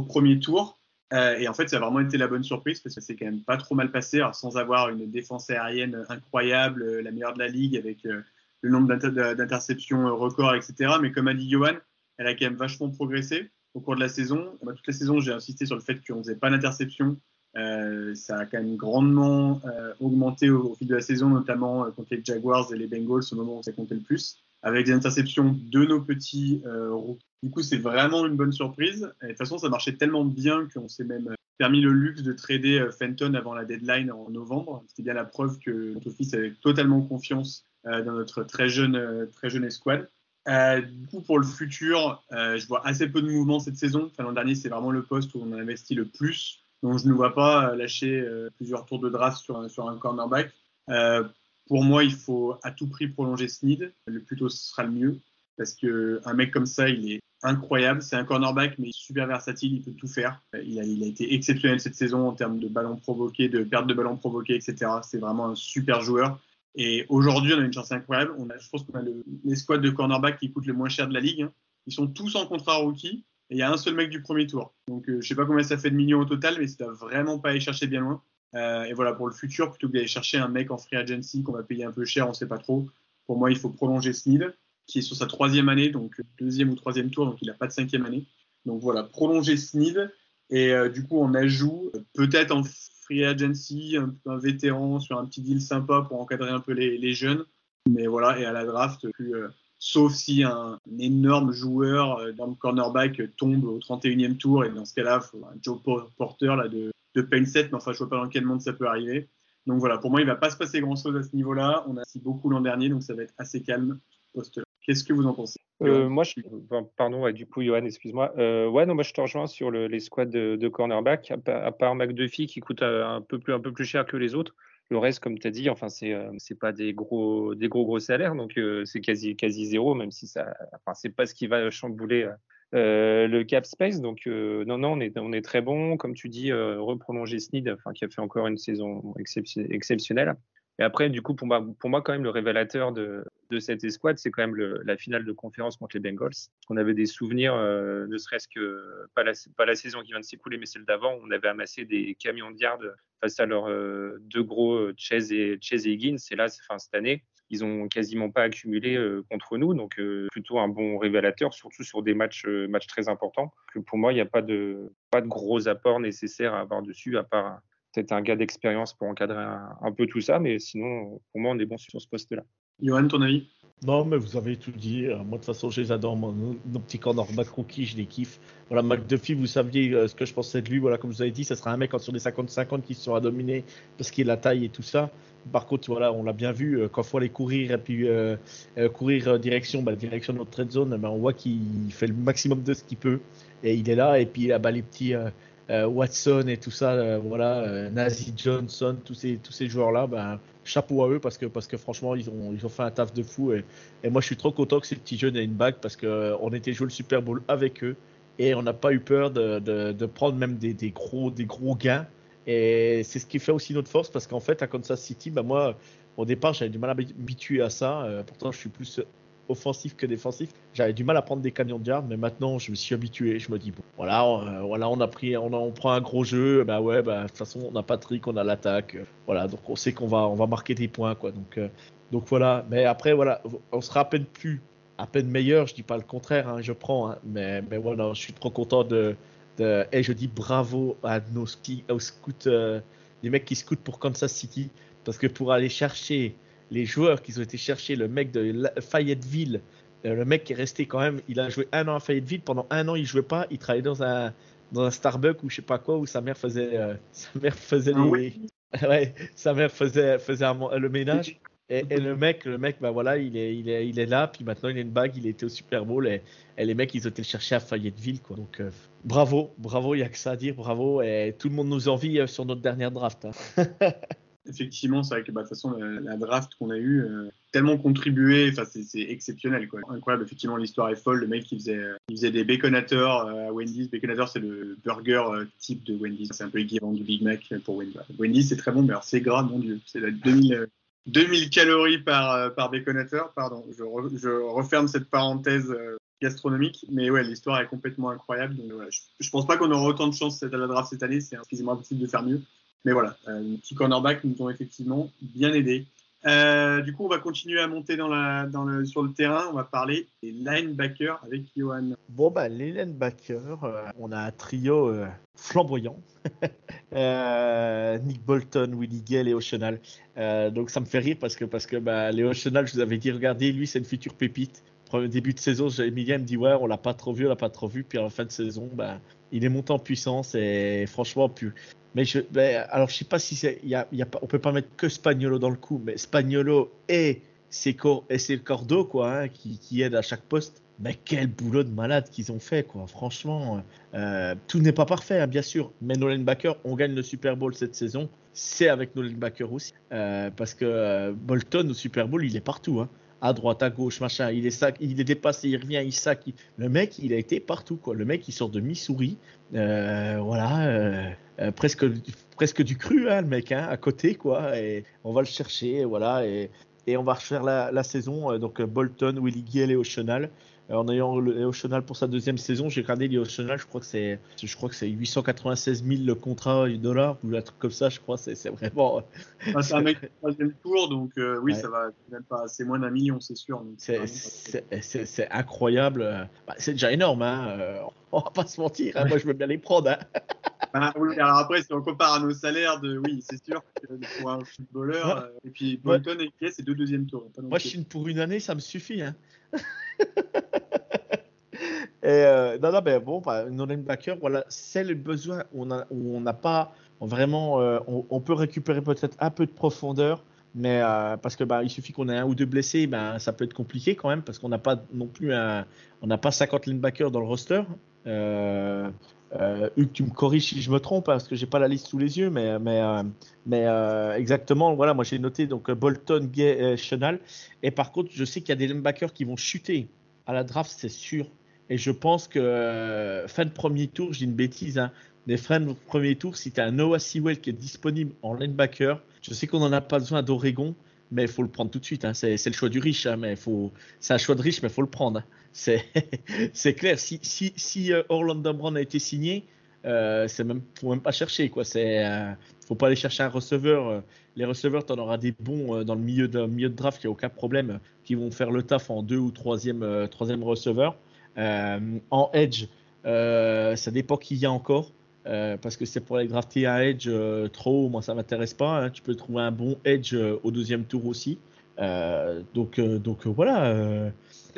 S2: premier tour. Euh, et en fait, ça a vraiment été la bonne surprise parce que c'est quand même pas trop mal passé, sans avoir une défense aérienne incroyable, euh, la meilleure de la ligue avec euh, le nombre d'inter- d'interceptions record, etc. Mais comme a dit Johan, elle a quand même vachement progressé au cours de la saison. Moi, toute la saison, j'ai insisté sur le fait qu'on faisait pas d'interception. Euh, ça a quand même grandement euh, augmenté au, fil de la saison, notamment euh, contre les Jaguars et les Bengals, au moment où ça comptait le plus, avec des interceptions de nos petits euh, rookies. Du coup, c'est vraiment une bonne surprise. De toute façon, ça marchait tellement bien qu'on s'est même permis le luxe de trader Fenton avant la deadline en novembre. C'était bien la preuve que notre avait totalement confiance dans notre très jeune, très jeune escouade. Du coup, pour le futur, je vois assez peu de mouvements cette saison. Enfin, L'an dernier, c'est vraiment le poste où on a investi le plus. Donc, je ne vois pas euh, lâcher euh, plusieurs tours de draft sur, un- sur un cornerback. Euh, pour moi, il faut à tout prix prolonger Snead. Le plus tôt, ce sera le mieux. Parce qu'un mec comme ça, il est incroyable. C'est un cornerback, mais il est super versatile. Il peut tout faire. Il a, il a été exceptionnel cette saison en termes de ballons provoqués, de perte de ballons provoqués, etc. C'est vraiment un super joueur. Et aujourd'hui, on a une chance incroyable. On a, je pense qu'on a le- les squads de cornerback qui coûtent le moins cher de la ligue. hein. Ils sont tous en contrat rookie. Il y a un seul mec du premier tour. Donc, euh, je sais pas combien ça fait de millions au total, mais ça doit vraiment pas aller chercher bien loin. Euh, et voilà, pour le futur, plutôt que d'aller chercher un mec en free agency qu'on va payer un peu cher, on sait pas trop. Pour moi, il faut prolonger Sneed, qui est sur sa troisième année, donc deuxième ou troisième tour, donc il n'a pas de cinquième année. Donc voilà, prolonger Sneed. Et euh, du coup, on ajoute euh, peut-être en free agency, un, vétéran sur un petit deal sympa pour encadrer un peu les, jeunes. Mais voilà, et à la draft, plus, euh, sauf si un, un énorme joueur euh, dans le cornerback euh, tombe au 31e tour, et dans ce cas-là, il faut un Joe Por- Porter là, de, de Pain 7, mais enfin, je vois pas dans quel monde ça peut arriver. Donc voilà, pour moi, il va pas se passer grand-chose à ce niveau-là. On a assis beaucoup l'an dernier, donc ça va être assez calme poste-là. Qu'est-ce que vous en pensez?
S4: Euh, moi, je, pardon, ouais, du coup, Johan, excuse-moi. Euh, ouais, non, moi, je te rejoins sur le- les squads de, de cornerback, à, pa- à part McDuffie qui coûte euh, un peu plus, un peu plus cher que les autres. Le reste, comme tu as dit, enfin, c'est euh, c'est pas des gros, des gros, gros salaires, donc euh, c'est quasi, quasi zéro, même si ça, enfin, c'est pas ce qui va chambouler euh, le cap space. Donc, non, non, on est, on est très bon. Comme tu dis, reprolonger Sneed, enfin, qui a fait encore une saison excep- exceptionnelle. Et après, du coup, pour moi, quand même, le révélateur de, cette escouade, c'est quand même la finale de conférence contre les Bengals. On avait des souvenirs, euh, ne serait-ce que pas la, saison qui vient de s'écouler, mais celle d'avant. On avait amassé des camions de yards face à leurs euh, deux gros euh, Chase et, Chase et Higgins. Et là, enfin, cette année, ils ont quasiment pas accumulé contre nous, donc plutôt un bon révélateur, surtout sur des matchs, matchs très importants. Que pour moi, il n'y a pas de, pas de gros apports nécessaires à avoir dessus, à part peut-être un gars d'expérience pour encadrer un, peu tout ça, mais sinon, pour moi, on est bon sur ce poste-là.
S2: Johan, ton avis?
S3: Non, mais vous avez tout dit. Euh, moi, de toute façon, je les adore. nos, petits cornerbacks rookies, je les kiffe. Voilà, McDuffie, vous saviez euh, ce que je pensais de lui. Voilà, comme je vous avez dit, ça sera un mec sur des 50-50 qui sera dominé parce qu'il a la taille et tout ça. Par contre, voilà, on l'a bien vu, euh, quand il faut aller courir et puis courir direction, bah, direction de notre trade zone, bah, on voit qu'il fait le maximum de ce qu'il peut. Et il est là. Et puis, bah, les petits Watson et tout ça, voilà, Nazi Johnson, tous ces, tous ces joueurs-là, ben chapeau à eux parce que, parce que franchement, ils ont, ils ont fait un taf de fou. Et, et moi, je suis trop content que ces petits jeunes aient une bague parce qu'on euh, était joué le Super Bowl avec eux et on n'a pas eu peur de, de, de prendre même des, des, gros, des gros gains. Et c'est ce qui fait aussi notre force parce qu'en fait, à Kansas City, bah moi, au départ, j'avais du mal à m'habituer à ça. Euh, pourtant, je suis plus offensif que défensif. J'avais du mal à prendre des camions de garde, mais maintenant je me suis habitué. Je me dis bon, voilà, euh, voilà, on a pris, on, on, prend un gros jeu. Bah ouais, bah de toute façon on a Patrick, on a l'attaque. Euh, voilà, donc on sait qu'on va, on va marquer des points quoi. Donc, euh, donc voilà. Mais après voilà, on sera à peine plus, à peine meilleur. Je dis pas le contraire, hein, je prends. Hein, mais, mais voilà, je suis trop content de, et je dis bravo à nos skis, aux scouts, les mecs qui scoutent pour Kansas City, parce que pour aller chercher les joueurs qui ont été chercher, le mec de Fayetteville, euh, le mec qui est resté quand même, il a joué un an à Fayetteville, pendant un an il jouait pas, il travaillait dans un, dans un Starbucks ou je sais pas quoi, où sa mère faisait, euh, sa mère faisait ah les... ouais, sa mère faisait, faisait le ménage. Et, le mec, le mec, bah voilà, il est, il est, il est là. Puis maintenant, il a une bague. Il était au Super Bowl. Et, les mecs, ils ont été le chercher à Fayetteville, quoi. Donc, euh, bravo, bravo. Il y a que ça à dire, bravo. Et tout le monde nous envie sur notre dernière draft. Hein.
S2: effectivement, c'est vrai que bah, de toute façon, la, draft qu'on a eue, euh, tellement contribué, c'est exceptionnel. Quoi. Incroyable, effectivement, l'histoire est folle. Le mec, il faisait, faisait des baconateurs euh, à Wendy's. Baconateur, c'est le burger euh, type de Wendy's. C'est un peu équivalent du Big Mac pour Wendy's. Wendy's, c'est très bon, mais alors c'est gras, mon Dieu. C'est 2000, 2000 calories par, par. Pardon, je, referme cette parenthèse gastronomique. Mais ouais, l'histoire est complètement incroyable. Donc, je, je, pense pas qu'on aura autant de chance à la draft cette année. C'est quasiment impossible de faire mieux. Mais voilà, euh, les petits cornerbacks nous ont effectivement bien aidés. Euh, du coup, on va continuer à monter dans la, le, sur le terrain. On va parler des linebackers avec Johan.
S3: Bon, bah, les linebackers, euh, on a un trio flamboyant. Nick Bolton, Willie Gale et Oceanal. donc, ça me fait rire parce que, parce que bah, les Oceanal, je vous avais dit, regardez, lui, c'est une future pépite. Premier début de saison, Emilia me dit, ouais, on l'a pas trop vu, on l'a pas trop vu. Puis en fin de saison, bah, il est monté en puissance et franchement, plus, mais je, ben, alors je sais pas si c'est, y a, y a, on peut pas mettre que Spagnolo dans le coup, mais Spagnolo et c'est Cordo quoi, hein, qui, qui aide à chaque poste. Mais quel boulot de malade qu'ils ont fait quoi. Franchement, euh, tout n'est pas parfait hein, bien sûr, mais nos linebackers, on gagne le Super Bowl cette saison, c'est avec nos linebackers aussi, euh, parce que euh, Bolton au Super Bowl, il est partout. Hein à droite, à gauche, machin. Il est, il est dépassé, il revient, il sac. Le mec, il a été partout, quoi. Le mec, il sort de Missouri. Euh, voilà, euh, euh, presque, presque du cru, hein, le mec, hein, à côté, quoi. Et on va le chercher, voilà. Et, et on va refaire la, saison. donc Bolton, Willie Gill et Oceanal. Euh, en ayant Chenal pour sa deuxième saison, j'ai regardé Chenal, je crois que c'est, je crois que c'est 896 000 le contrat du dollar ou un truc comme ça, je crois, c'est, vraiment.
S2: Ah, c'est un mec troisième tour, donc euh, oui, ça va même pas, c'est moins d'un million, c'est sûr.
S3: c'est, incroyable. Bah, c'est déjà énorme, hein. Euh, on va pas se mentir, hein. moi je veux bien les prendre. Hein.
S2: Bah, oui, alors après, si on compare à nos salaires, de, oui, c'est sûr que pour un footballeur, et puis Bolton et Kies, c'est deux deuxièmes tours.
S3: Moi, je suis pour une année, ça me suffit. Hein. Et euh, non, non, ben bon, bah, nos linebackers, voilà, c'est le besoin où on n'a pas vraiment. Euh, on, peut récupérer peut-être un peu de profondeur, mais euh, parce que bah, il suffit qu'on ait un ou deux blessés, ben, ça peut être compliqué quand même, parce qu'on n'a pas non plus un, on n'a pas 50 linebackers dans le roster. Euh, Hugues, tu me corriges si je me trompe, parce que j'ai pas la liste sous les yeux, mais, mais, mais exactement, voilà, moi j'ai noté donc Bolton, Gay, Chenal, et par contre, je sais qu'il y a des linebackers qui vont chuter à la draft, c'est sûr. Et je pense que euh, fin de premier tour, dis une bêtise, hein, mais fin de premier tour, si tu as un Noah Sewell qui est disponible en linebacker, je sais qu'on n'en a pas besoin d'Oregon, mais il faut le prendre tout de suite. Hein. C'est, le choix du riche, hein, mais faut, c'est un choix de riche, mais il faut le prendre. C'est, clair. Si, euh, Orlando Brown a été signé, euh, c'est même, faut même pas chercher quoi. C'est, euh, faut pas aller chercher un receveur. euh, Les receveurs, tu en auras des bons dans le milieu de, milieu de draft, il n'y a aucun problème, qui vont faire le taf en deux ou troisième, troisième receveur. En edge, ça dépend qui y a encore. parce que c'est pour aller drafter un edge trop, moi ça m'intéresse pas. hein. Tu peux trouver un bon edge au deuxième tour aussi. Donc, donc voilà.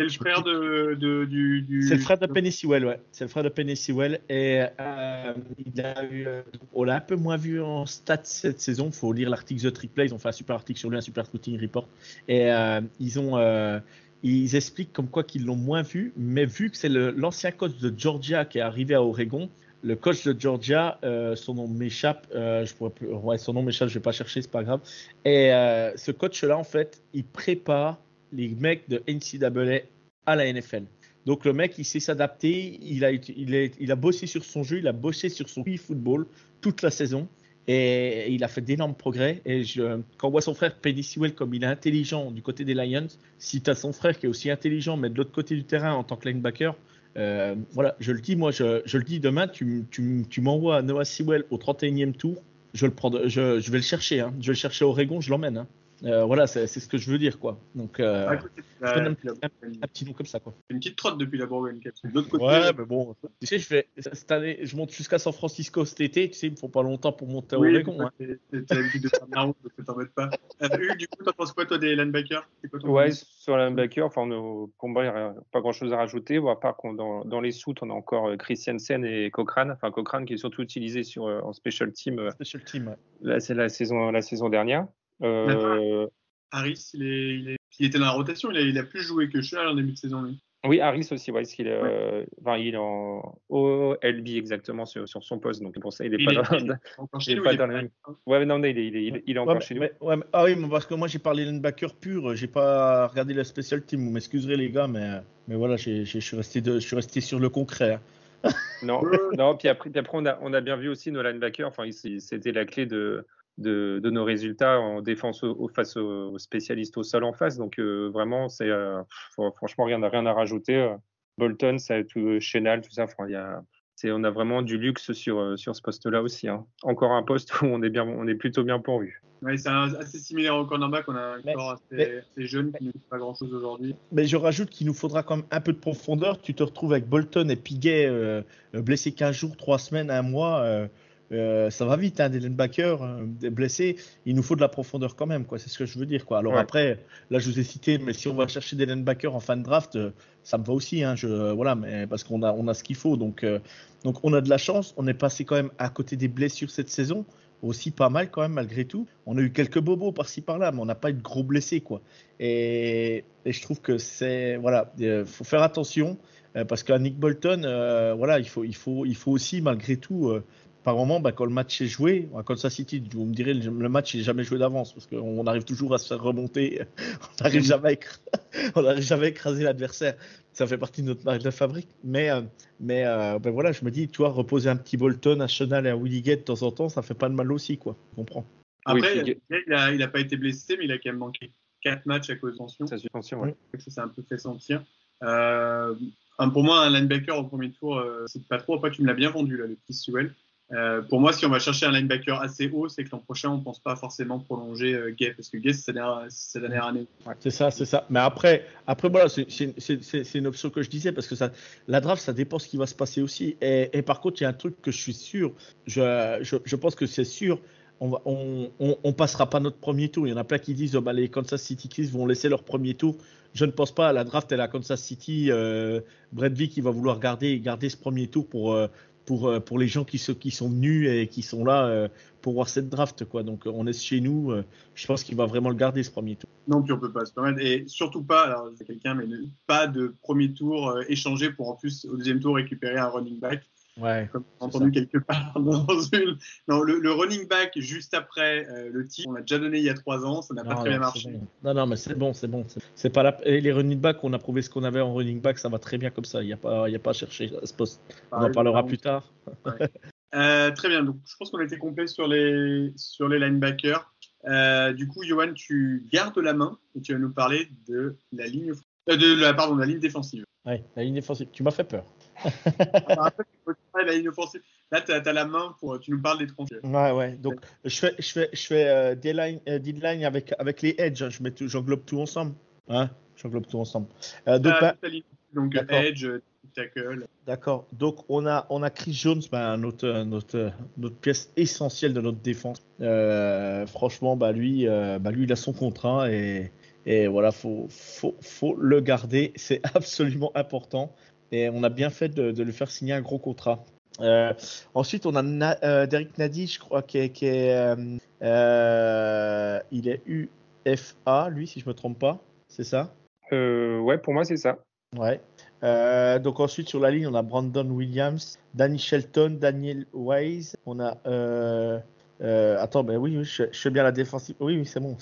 S2: C'est le frère de, de- du, du-
S3: c'est le frère de Penny Sewell, ouais. C'est le frère de Penny Sewell. Et euh, il a eu, euh, on l'a un peu moins vu en stats cette saison. Il faut lire l'article The Trick Play. Ils ont fait un super article sur lui, un super scouting report. Et euh, ils ont, euh, ils expliquent comme quoi qu'ils l'ont moins vu, mais vu que c'est l'ancien coach de Georgia qui est arrivé à Oregon. Le coach de Georgia, euh, son nom m'échappe, euh, je pourrais plus, ouais, son nom m'échappe, je vais pas chercher, c'est pas grave. Et euh, ce coach-là, en fait, il prépare les mecs de NCAA à la NFL. Donc le mec, il sait s'adapter, il a, il, a bossé sur son jeu, il a bossé sur son football toute la saison et il a fait d'énormes progrès. Et je, quand on voit son frère Penny Sewell comme il est intelligent du côté des Lions, si tu as son frère qui est aussi intelligent mais de l'autre côté du terrain en tant que linebacker, euh, voilà, je le dis, moi, je, je le dis demain, tu, tu, tu m'envoies Noah Sewell au 31e tour, je, le prends, je, je vais le chercher, hein. je vais le chercher à Oregon, je l'emmène. hein. Euh, voilà, c'est c'est ce que je veux dire, quoi. Donc, euh,
S2: À côté,
S3: je donne un,
S2: Bourgogne.
S3: un petit nom comme ça, quoi.
S2: une petite trotte depuis la. De l'autre côté,
S3: Ouais, mais bon, tu sais, je fais cette année, je monte jusqu'à San Francisco cet été. Tu sais, il me faut pas longtemps pour monter à
S2: oui,
S3: Oregon. hein.
S2: c'est- c'est- t'as l'habitude de faire de la route, donc t'embête pas. Euh, Hugues, du coup, t'en penses quoi, toi, des linebackers? Quoi
S4: Ouais, sur linebacker, enfin, nos combats, il n'y a pas grand chose à rajouter. Bon, à part qu'on dans, dans les soutes, on a encore euh, Christiansen et Cochrane. Enfin, Cochrane qui est surtout utilisé sur, euh, en special team. euh,
S3: Special team. ouais.
S4: Là, c'est la saison, la saison dernière. Euh,
S2: Harris, il, est, il, est- il était dans la rotation, il a, il a plus joué que Schall en début de saison. Lui.
S4: oui, Harris aussi, ouais, parce qu'il est, euh, enfin, il est en OLB exactement sur, sur son poste. Donc, pour ça, il n'est pas
S2: est-
S4: dans.
S2: il est encore
S4: il
S2: chez nous,
S4: Ouais, non, non, il est, il est, il est- il est encore
S3: Ouais,
S4: chez nous.
S3: mais- ouais, mais- ah oui, mais parce que moi j'ai parlé linebacker pur. J'ai pas regardé le special team. Vous m'excuserez les gars, mais mais voilà, j'ai- j'ai- je suis resté de, je suis resté sur le concret. hein.
S4: Non, non, puis après, puis après on, a, on a bien vu aussi nos linebackers. Enfin, c'était la clé de, de, de nos résultats en défense au, au- face aux, spécialistes au sol en face. Donc, euh, vraiment, c'est euh, fr- franchement rien, à- rien à rajouter. euh. Bolton, ça, tout, Chenal, tout ça. Enfin, y a, c'est, on a vraiment du luxe sur, sur ce poste-là aussi. hein. Encore un poste où on est, bien, on est plutôt bien pourvu.
S2: Ouais, c'est un- assez similaire au cornerback. On a un
S3: Mais-
S2: corps assez,
S3: mais-
S2: assez jeune qui ne fait pas grand chose aujourd'hui.
S3: Mais je rajoute qu'il nous faudra quand même un peu de profondeur. Tu te retrouves avec Bolton et Piguet euh, blessés 15 jours, 3 semaines, un mois. euh, euh, ça va vite, hein, des linebackers euh, des blessés. Il nous faut de la profondeur quand même, quoi. C'est ce que je veux dire, quoi. Alors
S4: Ouais.
S3: après, là, je vous ai cité, mais si on va chercher des linebackers en fin de draft, euh, ça me va aussi, hein. Je, euh, voilà, mais parce qu'on a, on a ce qu'il faut. Donc, euh, donc, on a de la chance. On est passé quand même à côté des blessures cette saison. Aussi pas mal quand même malgré tout. On a eu quelques bobos par-ci par-là, mais on n'a pas eu de gros blessés quoi. Et, et je trouve que c'est voilà, il faut faire attention euh, parce qu'à Nick Bolton, euh, voilà, il faut, il faut, il faut aussi malgré tout. Par moment, bah, quand le match est joué, à Kansas City, vous me direz, le, match n'est jamais joué d'avance parce qu'on arrive toujours à se faire remonter. On n'arrive jamais, on n'arrive jamais à écraser l'adversaire. Ça fait partie de notre marque de fabrique. Mais, euh, mais euh, ben voilà, je me dis, tu vois, reposer un petit Bolton, un Chenal et un Willie Gay de temps en temps, ça fait pas de mal aussi, quoi. Tu comprends
S2: Après, il a, il a pas été blessé, mais il a quand même manqué 4 matchs à cause de tension.
S4: Ça, suspension, ouais.
S2: Ça s'est un peu fait sentir. Euh, pour moi, un linebacker au premier tour, euh, c'est pas trop. Après, tu me l'as bien vendu, là, le petit Sewell. Euh, pour moi, si on va chercher un linebacker assez haut, c'est que l'an prochain, on pense pas forcément prolonger euh, Gay, parce que Gay, c'est sa dernière, année.
S3: C'est ça, c'est ça. Mais après, après voilà, c'est- une option que je disais parce que la draft, ça dépend ce qui va se passer aussi. Et, par contre, il y a un truc que je suis sûr, je, pense que c'est sûr, on, va, passera pas notre premier tour. Il y en a plein qui disent, oh, bah, les Kansas City Chiefs vont laisser leur premier tour. Je ne pense pas à la draft et la Kansas City, euh, Brett Vick, va vouloir garder, garder ce premier tour pour, euh, pour, euh, pour les gens qui, se, qui sont venus et qui sont là euh, pour voir cette draft. Quoi. Donc, on est chez nous. euh, je pense qu'il va vraiment le garder ce premier tour.
S2: Non, puis on peut pas se permettre. Et surtout pas, alors quelqu'un, mais ne- pas de premier tour échangé pour en plus au deuxième tour récupérer un running back.
S3: Ouais.
S2: comme entendu quelque part dans une. Non, le, le running back juste après euh, le titre, on l'a déjà donné il y a trois ans, ça n'a pas
S3: Non,
S2: très bien marché.
S3: bon. Non, non, mais c'est bon, c'est bon. c'est- C'est pas la... et les running back, on a prouvé ce qu'on avait en running back, ça va très bien comme ça. Il n'y a, pas- y a pas à chercher à ce poste. On en parlera plus tard.
S2: Euh, très bien, donc je pense qu'on a été complet sur les, sur les linebackers. Euh, du coup, Johan, tu gardes la main et tu vas nous parler de la ligne, euh, de la, pardon, de la ligne défensive.
S3: Ouais, la ligne défensive. Tu m'as fait peur.
S2: Là, tu as, la main pour. Tu nous parles des troncs.
S3: Ouais, ouais. Donc, je fais, je fais, je fais euh, deadline, euh, deadline avec, avec les edge. Hein. J'englobe tout ensemble. Hein? J'englobe tout ensemble.
S2: Euh, donc, ah, donc edge, tackle.
S3: D'accord. Donc, on a, on a Chris Jones, bah, notre, notre, notre pièce essentielle de notre défense. Euh, franchement, bah, lui, euh, bah, lui, il a son contrat et. Et voilà, faut, faut, faut le garder. C'est absolument important. Et on a bien fait de, de lui faire signer un gros contrat. Euh, ensuite, on a euh, Derek Nadi, je crois, qui est, euh, euh, il est UFA, lui, si je me trompe pas. C'est ça?
S4: Ouais, pour moi, c'est ça.
S3: Ouais. donc ensuite, sur la ligne, on a Brandon Williams, Danny Shelton, Daniel Wise. On a euh, attends, ben oui, je, fais bien la défensive. Oui, oui, c'est bon.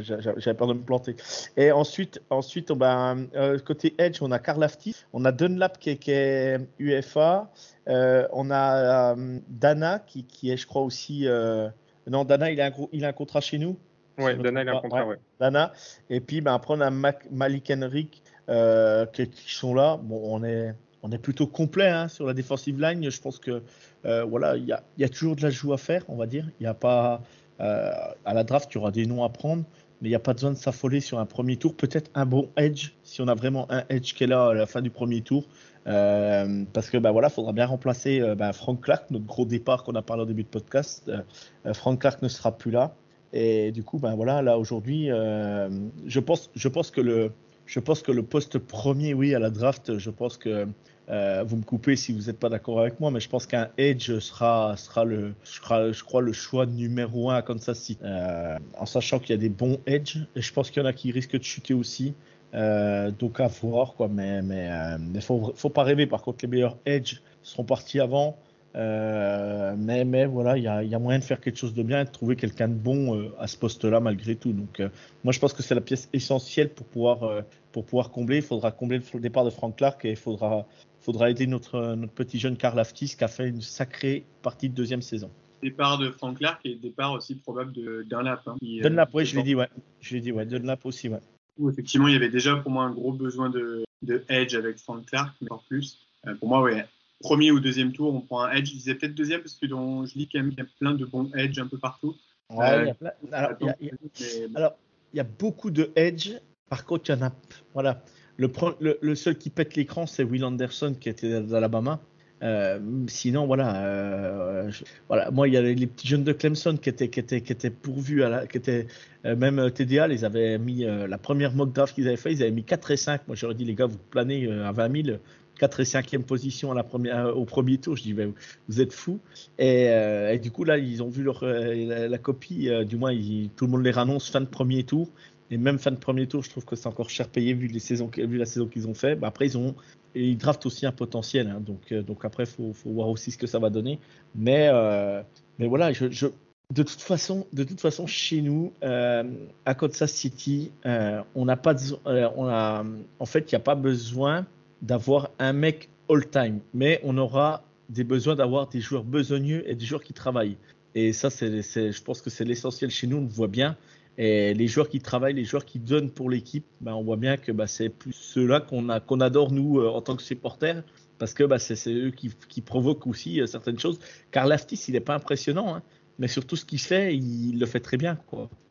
S3: J'avais peur de me planter. Et ensuite, ensuite ben, euh, côté Edge, on a Karl Afti, on a Dunlap qui est, UFA, euh, on a Dana qui, qui, est, je crois aussi. non, Dana, il a un, gros, il a un contrat chez nous.
S4: Oui, Dana, il a un contrat, ouais.
S3: Dana. Et puis, ben, après, on a Malik Henrik qui, qui, sont là. Bon, on est on est plutôt complet hein, sur la defensive line. Je pense que euh, voilà, il y a, toujours de la joue à faire, on va dire. Il y a pas euh, à la draft, il y aura des noms à prendre, mais il n'y a pas besoin de s'affoler sur un premier tour. Peut-être un bon edge, si on a vraiment un edge qui est là à la fin du premier tour. Euh, parce que ben voilà, faudra bien remplacer ben, Frank Clark, notre gros départ qu'on a parlé au début de podcast. Frank Clark ne sera plus là. Et du coup, ben voilà, là aujourd'hui, je pense que le, je pense que le poste premier, oui, à la draft, je pense que euh, vous me coupez si vous n'êtes pas d'accord avec moi, mais je pense qu'un edge sera, sera le, sera, je crois, le choix numéro un à Kansas City. Euh, en sachant qu'il y a des bons edge, et je pense qu'il y en a qui risquent de chuter aussi. Euh, donc à voir, quoi. Mais mais il faut, faut pas rêver. Par contre, les meilleurs edge seront partis avant. mais, mais voilà, il y a, y a, moyen de faire quelque chose de bien et de trouver quelqu'un de bon à ce poste-là malgré tout. Donc, moi, je pense que c'est la pièce essentielle pour pouvoir, pour pouvoir combler. Il faudra combler le départ de Frank Clark et il faudra, faudra aider notre, notre petit jeune Karl Aftis qui a fait une sacrée partie de deuxième saison.
S2: Départ de Frank Clark et départ aussi probable de Dunlap. Hein,
S3: euh, Dunlap, oui, je l'ai dit, ouais. Je l'ai dit, ouais. Dunlap aussi, ouais.
S2: effectivement, il y avait déjà pour moi un gros besoin de, de edge avec Frank Clark, mais encore plus. Euh, pour moi, ouais, premier ou deuxième tour, on prend un edge. Je disais peut-être deuxième parce que dans, je lis quand même qu'il y a plein de bons edge un peu partout.
S3: Ouais, il y a plein. Alors, il y a beaucoup de edge. Par contre, il y en a. Voilà. Le, seul qui pète l'écran, c'est Will Anderson qui était d'Alabama. Euh, sinon, voilà, euh, voilà. Moi, il y a les, petits jeunes de Clemson qui étaient, pourvus, qui étaient euh, même TDA. Ils avaient mis la première mock draft qu'ils avaient fait, ils avaient mis 4 et 5. Moi, j'aurais dit, les gars, vous planez à 20 000. 4 et 5e position au premier tour. Je dis, vous êtes fous. Et, du coup, là, ils ont vu la, copie, du moins, tout le monde les annonce fin de premier tour. Et même fin de premier tour, je trouve que c'est encore cher payé vu, la saison qu'ils ont fait. Bah, après, ils ont ils draftent aussi un potentiel. Hein. donc, euh, donc après, il faut, voir aussi ce que ça va donner. Mais, euh, voilà, de, toute façon, de toute façon, chez nous, euh, à Kansas City, on n'a pas, en fait, il n'y a pas besoin d'avoir un mec all-time, mais on aura des besoins d'avoir des joueurs besogneux et des joueurs qui travaillent. Et ça, je pense que c'est l'essentiel chez nous. On le voit bien. Et les joueurs qui travaillent, les joueurs qui donnent pour l'équipe, ben, on voit bien que ben, c'est plus ceux-là qu'on qu'on adore, nous, euh, en tant que supporters, parce que ben, c'est eux qui, provoquent aussi euh, certaines choses. Car Laftis, il n'est pas impressionnant, hein, mais surtout ce qu'il fait, il, le fait très bien.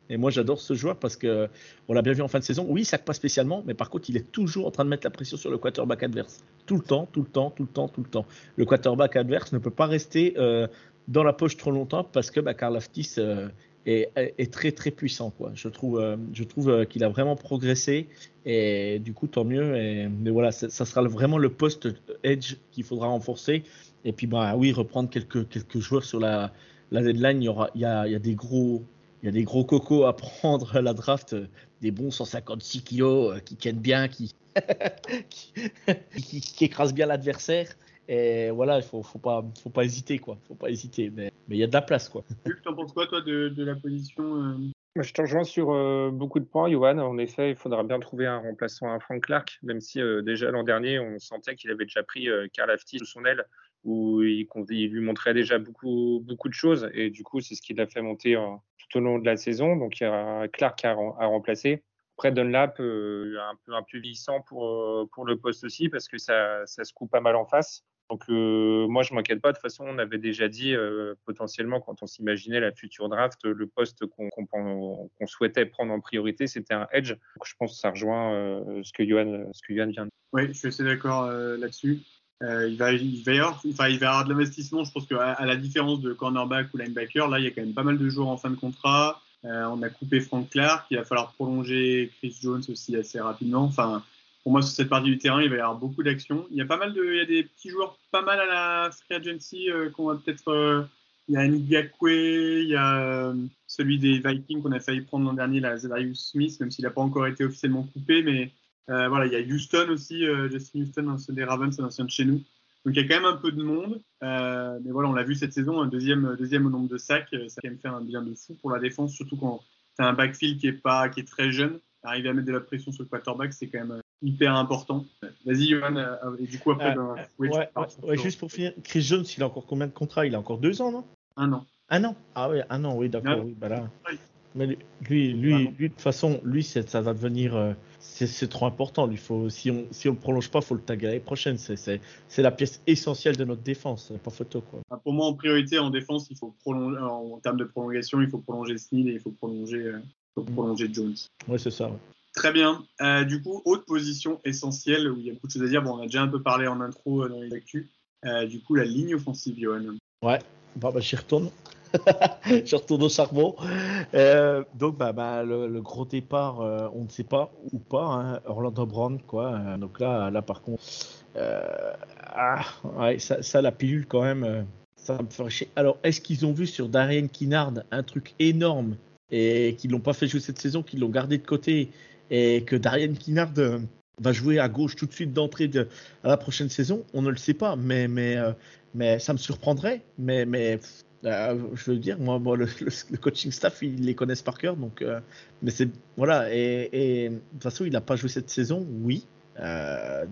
S3: Et moi, j'adore ce joueur parce que on l'a bien vu en fin de saison. Oui, ça pas spécialement, mais par contre, il est toujours en train de mettre la pression sur le quarterback adverse. Tout le temps, tout le temps, tout le temps, tout le temps. Le quarterback adverse ne peut pas rester euh, dans la poche trop longtemps parce que bah, Karl Laftis, est, très très puissant quoi. Je trouve euh, je trouve euh, qu'il a vraiment progressé et du coup tant mieux. Et, mais voilà, ça sera vraiment le poste edge qu'il faudra renforcer. Et puis bah oui, reprendre quelques quelques joueurs sur la la deadline. Il y aura il y a, il y a des gros il y a des gros cocos à prendre à la draft, des bons 156 kilos euh, qui tiennent bien, qui, qui, qui écrasent bien l'adversaire. Et voilà, il faut, faut pas, faut pas hésiter, quoi. Faut pas hésiter. Mais il y a de la place, quoi.
S2: Tu en penses quoi, toi, de, de la position euh?
S4: Je te rejoins sur euh, beaucoup de points, Johan. En effet, il faudra bien trouver un remplaçant à Frank Clark, même si euh, déjà l'an dernier, on sentait qu'il avait déjà pris Karl Afti sous son aile, où il, il, lui montrait déjà beaucoup, beaucoup de choses. Et du coup, c'est ce qui l'a fait monter tout au long de la saison. Donc, il y a Clark à, à remplacer. Après, Dunlap, un peu un peu vieillissant pour, pour le poste aussi, parce que ça, ça se coupe pas mal en face. Donc euh, moi, je m'inquiète pas. De toute façon, on avait déjà dit euh, potentiellement quand on s'imaginait la future draft, le poste qu'on souhaitait prendre en priorité, c'était un edge. Donc, je pense que ça rejoint euh, ce que Johan, ce que Johan vient de.
S2: Oui, je suis assez d'accord là-dessus. il, va, il va y avoir de l'investissement. Je pense qu'à à la différence de cornerback ou linebacker, là, il y a quand même pas mal de joueurs en fin de contrat. on a coupé Frank Clark. Il va falloir prolonger Chris Jones aussi assez rapidement. Enfin, pour moi, sur cette partie du terrain, il va y avoir beaucoup d'actions. Il y a pas mal de, il y a des petits joueurs pas mal à la free agency euh, qu'on va peut-être. Euh, il y a Nigakwe, il y a euh, celui des Vikings qu'on a failli prendre l'an dernier, la Zedarius Smith, même s'il n'a pas encore été officiellement coupé. Mais voilà, il y a Houston aussi, Justin Houston, ancien des Ravens, un ancien de chez nous. Donc il y a quand même un peu de monde. mais voilà, on l'a vu cette saison, un deuxième, deuxième au nombre de sacs. Ça va quand même un bien de fou pour la défense, surtout quand tu as un backfield qui est, pas, qui est très jeune. Arriver à mettre de la pression sur le quarterback, c'est quand même hyper important. Vas-y, Johan, euh, et du coup, après,
S3: euh, ben, ouais, juste pour finir, Chris Jones, il a encore combien de contrats? Il a encore deux ans, non?
S2: Un an.
S3: Un an? Ah oui, un an, oui, d'accord. Oui, bah là. Mais lui, lui, lui, de toute façon, lui, ça va devenir. Euh, c'est trop important. Il faut, si on si on le prolonge pas, il faut le taguer l'année prochaine. C'est la pièce essentielle de notre défense. Pas photo, quoi.
S2: Bah, pour moi, en priorité, en défense, il faut prolonger. En, termes de prolongation, il faut prolonger Sneed et il faut prolonger, faut mm. prolonger Jones.
S3: Oui, c'est ça.
S2: Très bien. Euh, du coup, autre position essentielle où il y a beaucoup de choses à dire. Bon, on a déjà un peu parlé en intro euh, dans les actus. Euh, du coup, la ligne offensive, Johan.
S3: Ouais, bah, bah j'y retourne. je retourne au charbon. donc, bah, bah le, gros départ, on ne sait pas ou pas. Hein, Orlando Brown, quoi. donc là, là, par contre, ah, ouais, ça, ça, la pilule quand même, ça me ferait chier. Alors, est-ce qu'ils ont vu sur Darien Kinnard un truc énorme et qu'ils l'ont pas fait jouer cette saison, qu'ils l'ont gardé de côté et que Darian Kinnard euh, va jouer à gauche tout de suite d'entrée de, à la prochaine saison, on ne le sait pas, mais, mais, euh, mais ça me surprendrait. Mais, mais euh, je veux dire, moi, le, coaching staff, ils les connaissent par cœur, donc, mais c'est voilà. Et, de toute façon, il n'a pas joué cette saison, oui.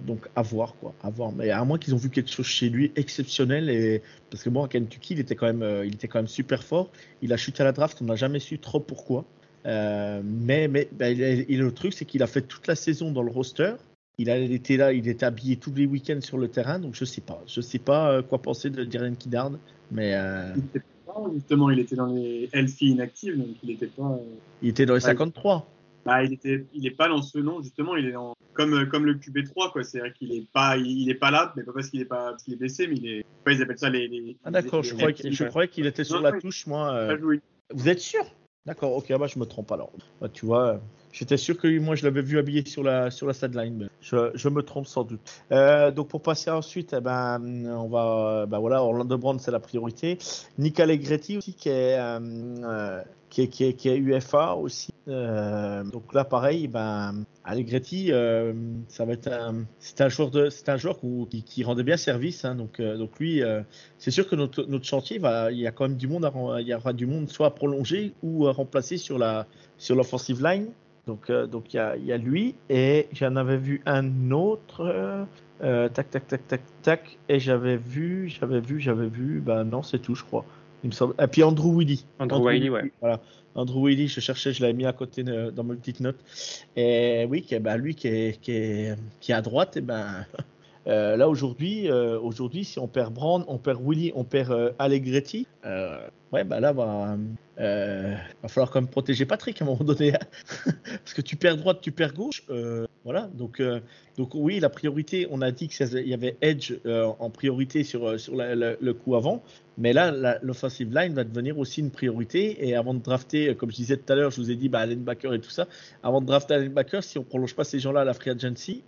S3: donc à voir quoi, à voir. Mais à moins qu'ils ont vu quelque chose chez lui exceptionnel et parce que moi à Kentucky il était quand même, il était quand même super fort. Il a chuté à la draft, on n'a jamais su trop pourquoi. Euh, mais mais ben, le truc, c'est qu'il a fait toute la saison dans le roster. Il, a, était là, il était habillé tous les week-ends sur le terrain, donc je sais pas. Je sais pas euh, quoi penser de Darren Kiddard, mais. Euh...
S2: Justement, il était dans les Healthy inactives, donc il était pas. Euh,
S3: il était dans les 53.
S2: Bah, il était, il est pas dans ce nom justement. Il est dans, comme comme le QB3 quoi. C'est vrai qu'il est pas, il, est pas là, mais pas parce qu'il est pas, parce qu'il est blessé, mais il est. ils appellent ça les.
S3: ah d'accord. Je, je croyais qu'il était sur la touche, moi. Vous êtes sûr? D'accord, ok, ah bah, je me trompe alors. Bah, tu vois, j'étais sûr que moi je l'avais vu habillé sur la, sur la sideline. Je, je me trompe sans doute. Euh, donc pour passer ensuite, eh ben, on va. Ben voilà, Orlando Brown, c'est la priorité. Nick Allegretti aussi, qui est, euh, euh, qui est, qui est UFA aussi. Euh, donc là, pareil, ben, Allegretti, euh, c'est un joueur qui, rendait bien service. Hein, donc, euh, donc lui, euh, c'est sûr que notre, chantier il y a quand même du monde, il y aura du monde soit à prolonger ou à remplacer sur l'offensive line. Donc, donc il y a, il y a lui et j'en avais vu un autre. tac, tac, tac, tac, tac. Et j'avais vu, j'avais vu, j'avais vu. Ben non, c'est tout, je crois. Il me semble. Et puis Andrew Willy.
S4: Andrew, Willy, ouais.
S3: Voilà. Andrew Willy, je cherchais, je l'avais mis à côté de, dans mes petites notes. Et oui, qui, ben, lui qui est, qui, est, qui est à droite, et ben, euh, là aujourd'hui, euh, aujourd'hui, si on perd Brand, on perd Willy, on perd euh, Allegretti, ouais, bah là, va, euh, va falloir quand même protéger Patrick à un moment donné. Hein. Parce que tu perds droite, tu perds gauche. Euh, voilà, donc, euh, donc oui, la priorité, on a dit qu'il y avait Edge en priorité sur, sur le coup avant. Mais là, l'offensive line va devenir aussi une priorité. Et avant de drafter, comme je disais tout à l'heure, je vous ai dit, bah, Backer et tout ça. Avant de drafter Allen si on prolonge pas ces gens-là à la free agency,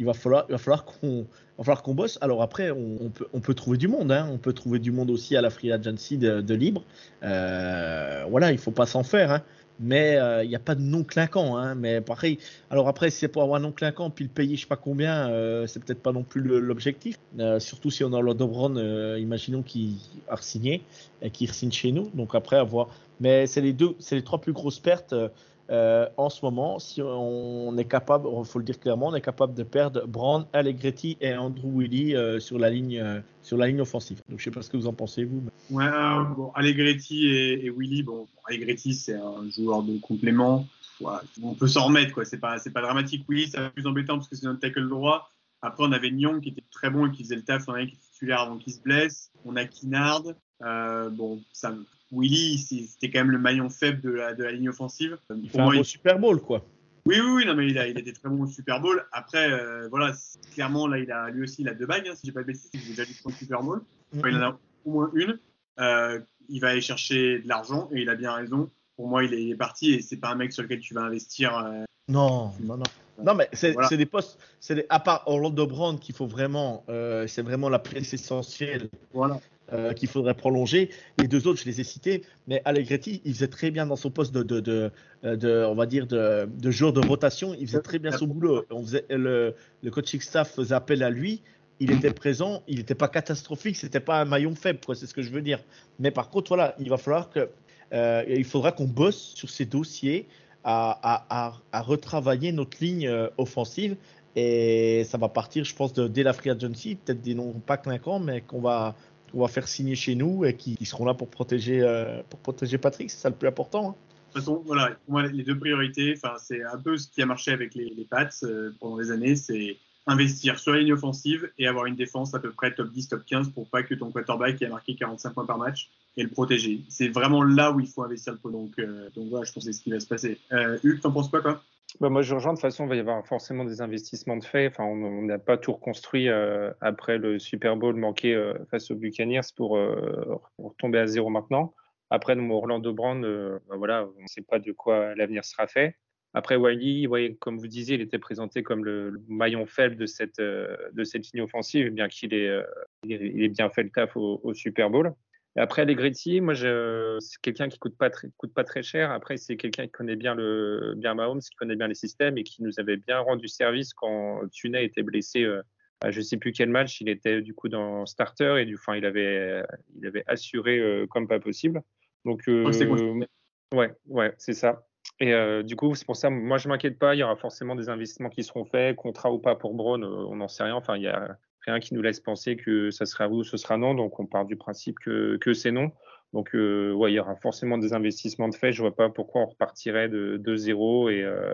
S3: il va falloir, il va falloir qu'on, falloir qu'on bosse. Alors après, on, peut, on peut trouver du monde. Hein. On peut trouver du monde aussi à la free agency de, libre. Euh, voilà, il faut pas s'en faire. Hein mais euh, il n'y a pas de nom clinquant. Hein, mais pareil, alors après, si c'est pour avoir un nom clinquant puis le payer je sais pas combien, euh, c'est peut-être pas non plus l'objectif. Euh, surtout si on a Lodobron, euh, imaginons qu'il a signé et qu'il signe chez nous. Donc après, avoir. Mais c'est les deux, c'est les trois plus grosses pertes. Euh, en ce moment, si on est capable, il faut le dire clairement, on est capable de perdre Brand, Allegretti et Andrew Willy euh, sur la ligne euh, sur la ligne offensive. Donc je sais pas ce que vous en pensez vous.
S2: Ouais, bon, Allegretti et, Willy, bon, Allegretti c'est un joueur de complément. on peut s'en remettre quoi. C'est pas pas dramatique. Willy c'est plus embêtant parce que c'est notre tackle droit. Après, on avait Nyong qui était très bon et qui faisait le taf, on avait titulaire avant qu'il se blesse. On a Kinard. Bon, ça, Willy, c'était quand même le maillon faible de la, de la ligne offensive.
S3: Il fait un Super Bowl, quoi.
S2: Oui, oui, oui, non, mais il, a, il était très bon au Super Bowl. Après, euh, voilà, clairement, là, il a, lui aussi, il a deux bagues, hein, si j'ai pas de bêtises, il a déjà vu son Super Bowl. Enfin, il en a au moins une. Euh, il va aller chercher de l'argent et il a bien raison. Pour moi, il est, il est parti et c'est pas un mec sur lequel tu vas investir. Euh,
S3: non, non, non. Non, mais c'est des postes, c'est à part Orlando Brown qu'il faut vraiment, euh, c'est vraiment la pièce essentielle
S2: voilà.
S3: Euh, qu'il faudrait prolonger. Les deux autres, je les ai cités, mais Allegretti, il faisait très bien dans son poste de, de, de, on va dire, de, de joueur de rotation. Il faisait très bien son boulot. On faisait, le, le coaching staff faisait appel à lui. Il était présent, il n'était pas catastrophique, c'était pas un maillon faible, c'est ce que je veux dire. Mais par contre, voilà, il va falloir que, euh, faudra qu'on bosse sur ces dossiers à, retravailler notre ligne euh, offensive. Et ça va partir, je pense, dès la Free Agency, peut-être des noms pas clinquants, mais qu'on va, on va faire signer chez nous et qui, seront là pour protéger, euh, pour protéger Patrick. C'est ça le plus important. Hein.
S2: De toute façon, voilà, pour moi, les deux priorités, c'est un peu ce qui a marché avec les, Pats euh, pendant des années, c'est investir sur la ligne offensive et avoir une défense à peu près top 10, top 15 pour pas que ton quarterback ait marqué 45 points par match et le protéger. C'est vraiment là où il faut investir le pot. Donc, euh, donc voilà, je pense que c'est ce qui va se passer. Euh, t'en penses quoi, toi?
S4: Bah moi, je rejoins. De toute façon, il va y avoir forcément des investissements de fait. Enfin, on n'a pas tout reconstruit euh, après le Super Bowl manqué euh, face aux Buccaneers pour, pour, tomber à zéro maintenant. Après, nous, Orlando Brand, bah voilà, on ne sait pas de quoi l'avenir sera fait. Après, Wiley, ouais, comme vous disiez, il était présenté comme le, maillon faible de cette, de cette ligne offensive, bien qu'il ait, il bien fait le taf au Super Bowl. Après, Allegretti, moi, c'est quelqu'un qui coûte pas très, coûte pas très cher. Après, c'est quelqu'un qui connaît bien le, bien Mahomes, qui connaît bien les systèmes et qui nous avait bien rendu service quand Tunet était blessé. Euh, à je sais plus quel match, il était du coup dans starter et du, enfin, il avait, il avait assuré euh, comme pas possible. Donc, euh, ouais, ouais, c'est ça. Et du coup, c'est pour ça, moi, je m'inquiète pas. Il y aura forcément des investissements qui seront faits, contrat ou pas pour Braun, on n'en sait rien. Enfin, il y a, rien qui nous laisse penser que ça sera oui ou ce sera non. Donc on part du principe que, c'est non. Donc euh, ouais, il y aura forcément des investissements de fait. Je vois pas pourquoi on repartirait de, zéro et euh,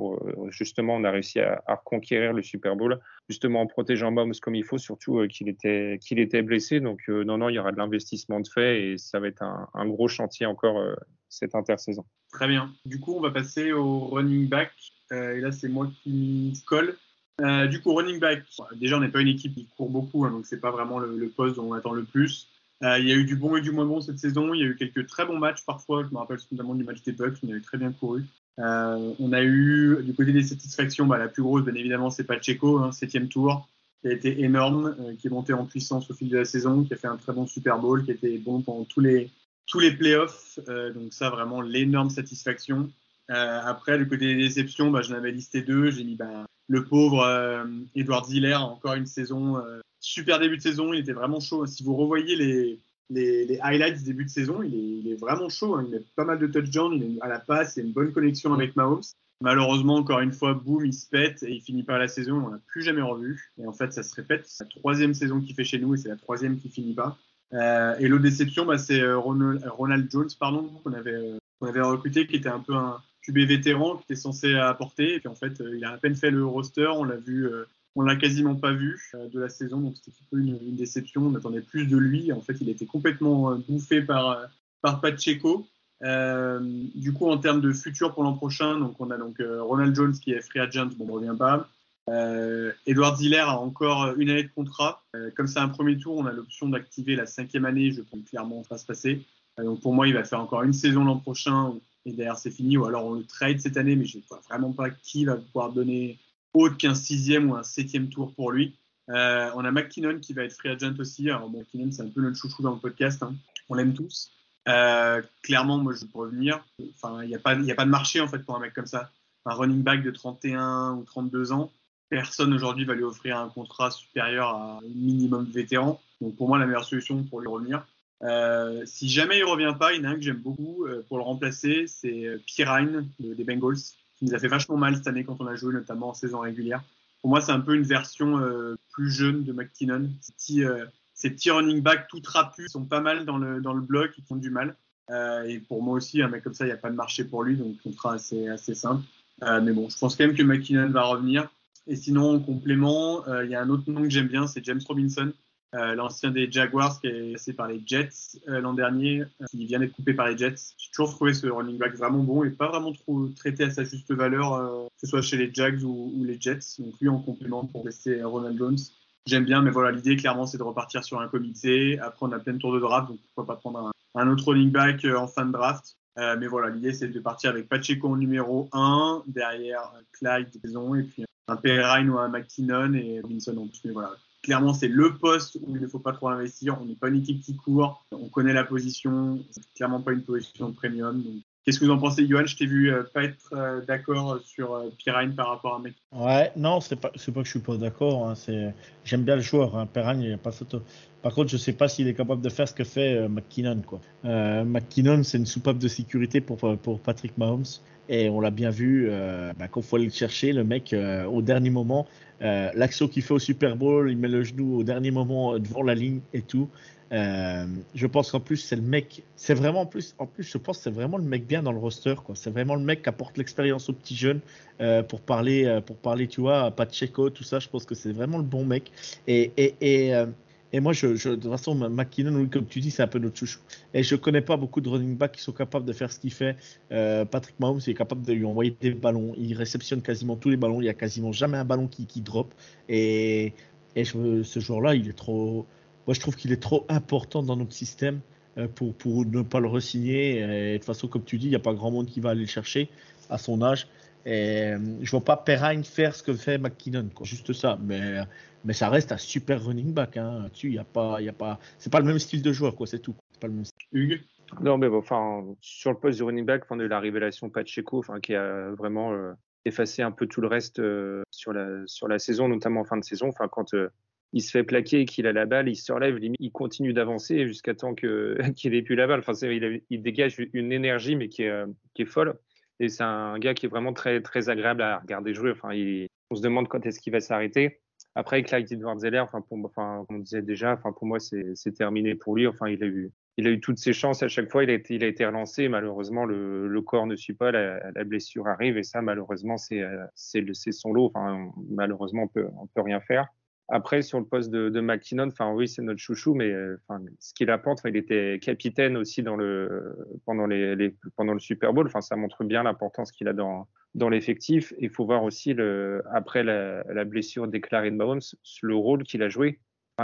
S4: euh, justement on a réussi à, reconquérir le Super Bowl justement en protégeant Mahomes comme il faut, surtout qu'il était était blessé. Donc non non, il y aura de l'investissement de fait et ça va être un, un gros chantier encore cette intersaison.
S2: Très bien. Du coup, on va passer au running back. et là, c'est moi qui colle. Euh, du coup, running back, déjà, on n'est pas une équipe qui court beaucoup, hein, donc c'est pas vraiment le, poste dont on attend le plus. Euh, il y a eu du bon et du moins bon cette saison. Il y a eu quelques très bons matchs parfois. Je me rappelle notamment du match des Bucks, on avait très bien couru. Euh, on a eu du côté des satisfactions, bah, la plus grosse, bien évidemment, c'est Pacheco, hein, septième tour, qui a été énorme, qui est monté en puissance au fil de la saison, qui a fait un très bon Super Bowl, qui était bon pendant tous les tous les playoffs. donc ça, vraiment l'énorme satisfaction. après, du côté des déceptions, bah, j'en avais listé deux. J'ai mis bah, le pauvre euh, Edouard Ziller, encore une saison, euh, super début de saison, il était vraiment chaud. Si vous revoyez les, les, les highlights début de saison, il est, il est vraiment chaud. Hein. Il a pas mal de touchdowns, il est à la passe, il a une bonne connexion avec Mahomes. Malheureusement, encore une fois, boum, il se pète et il finit pas la saison. On l'a plus jamais revu. Et en fait, ça se répète. C'est la troisième saison qu'il fait chez nous et c'est la troisième qui finit pas. Euh, et l'autre déception, bah, c'est euh, Ronald, Ronald, Jones, pardon, qu'on avait, qu'on avait recruté, qui était un peu un, QB vétéran qui était censé apporter. Et puis en fait, euh, il a à peine fait le roster. On l'a vu, euh, on l'a quasiment pas vu euh, de la saison. Donc c'était un peu une, déception. On attendait plus de lui. En fait, il a été complètement bouffé par, par Pacheco. du coup, en termes de futur pour l'an prochain, donc on a donc Ronald Jones qui est free agent, bon, on revient pas. Edward Ziller a encore une année de contrat. comme c'est un premier tour, on a l'option d'activer la cinquième année. Je pense clairement ça va se passer. donc pour moi, il va faire encore une saison l'an prochain et derrière c'est fini, ou alors on le trade cette année, mais je ne vois vraiment pas qui va pouvoir donner autre qu'un sixième ou un septième tour pour lui. Euh, on a McKinnon qui va être free agent aussi. Alors McKinnon c'est un peu notre chouchou dans le podcast, hein. on l'aime tous. Euh, clairement, moi je peux revenir. Enfin, il n'y a, pas, a pas de marché en fait pour un mec comme ça. Un running back de 31 ou 32 ans, personne aujourd'hui va lui offrir un contrat supérieur à un minimum vétéran. Donc pour moi, la meilleure solution pour lui revenir, euh, si jamais il revient pas, il y en a un que j'aime beaucoup euh, pour le remplacer, c'est euh, Pirine des Bengals, qui nous a fait vachement mal cette année quand on a joué, notamment en saison régulière. Pour moi, c'est un peu une version plus jeune de McKinnon. Ces petits, ces petits running backs tout trapus sont pas mal dans le, dans le bloc, ils font du mal. et pour moi aussi, un mec comme ça, il n'y a pas de marché pour lui, donc contrat assez, assez simple. mais bon, je pense quand même que McKinnon va revenir. Et sinon, en complément, il y a un autre nom que j'aime bien, c'est James Robinson, euh, l'ancien des Jaguars qui est passé par les Jets euh, l'an dernier, euh, qui vient d'être coupé par les Jets. J'ai toujours trouvé ce running back vraiment bon et pas vraiment trop traité à sa juste valeur, que ce soit chez les Jags ou, les Jets. Donc lui en complément pour rester Ronald Jones. J'aime bien, mais voilà, l'idée clairement c'est de repartir sur un comité. Après on a plein de tours de draft, donc pourquoi pas prendre un, autre running back en fin de draft. mais voilà, l'idée c'est de partir avec Pacheco en numéro 1, derrière Clyde, et puis un Perrine ou un McKinnon et Robinson en plus. Mais voilà, clairement, c'est le poste où il ne faut pas trop investir. On n'est pas une équipe qui court. On connaît la position. C'est clairement pas une position premium. Qu'est-ce que vous en pensez, Johan? Je t'ai vu euh, pas être euh, d'accord sur euh, par rapport à Mec.
S3: Ouais, non, c'est pas, c'est pas que je suis pas d'accord. Hein, c'est, j'aime bien le joueur. Hein, Pirine, il a pas photo. Par contre, je sais pas s'il est capable de faire ce que fait McKinnon. Quoi. McKinnon, c'est une soupape de sécurité pour, pour Patrick Mahomes. Et on l'a bien vu, euh, bah, faut aller le chercher, le mec, au dernier moment, euh, L'action qu'il fait au Super Bowl, il met le genou au dernier moment devant la ligne et tout. Euh, je pense qu'en plus c'est le mec, c'est vraiment en plus, en plus je pense c'est vraiment le mec bien dans le roster. C'est vraiment le mec qui apporte l'expérience aux petits jeunes euh, pour parler, euh, pour parler, tu vois, à Pacheco, tout ça. Je pense que c'est vraiment le bon mec. Et, et, euh, et moi, de toute façon, McKinnon, comme tu dis, c'est un peu notre chouchou. Et je connais pas beaucoup de running backs qui sont capables de faire ce qu'il fait. Euh, Patrick Mahomes est capable de lui envoyer des ballons. Il réceptionne quasiment tous les ballons. Il y a quasiment jamais un ballon qui, qui drop. Et, et ce joueur-là, il est trop. Moi, je trouve qu'il est trop important dans notre système euh, pour, pour ne pas le resigner. Et de toute façon, comme tu dis, il n'y a pas grand monde qui va aller le chercher à son âge. Et euh, je vois pas Perrine faire ce que fait McKinnon, quoi. juste ça. Mais, mais ça reste un super running back. Hein. Tu, y a pas, y a pas, c'est pas le même style de joueur, quoi. C'est tout. C'est pas le même style.
S2: Hugues?
S4: Non, mais bon, enfin, sur le poste de running back, on a eu la révélation Pacheco, enfin, qui a vraiment euh, effacé un peu tout le reste euh, sur la sur la saison, notamment en fin de saison. Enfin, quand il se fait plaquer et qu'il a la balle, il se relève, il continue d'avancer jusqu'à temps que qu'il ait plus la balle. Enfin, il, il, dégage une énergie, mais qui est, qui est folle. Et c'est un gars qui est vraiment très, très agréable à regarder jouer. Enfin, il, on se demande quand est-ce qu'il va s'arrêter. Après, Clyde Edwards Zeller, enfin, pour, enfin, comme on disait déjà, enfin, pour moi, c'est terminé pour lui. Enfin, il a eu, il a eu toutes ses chances à chaque fois. Il a été, il a été relancé. Malheureusement, le, le corps ne suit pas. La, la, blessure arrive et ça, malheureusement, c'est son lot. Enfin, malheureusement, on peut, on peut rien faire. Après, sur le poste de, de McKinnon, enfin oui, c'est notre chouchou, mais euh, ce qu'il apporte, il était capitaine aussi dans le, pendant, le Super Bowl. Enfin, ça montre bien l'importance qu'il a dans, l'effectif. Il faut voir aussi, après la, blessure déclarée de Mahomes, le rôle qu'il a joué.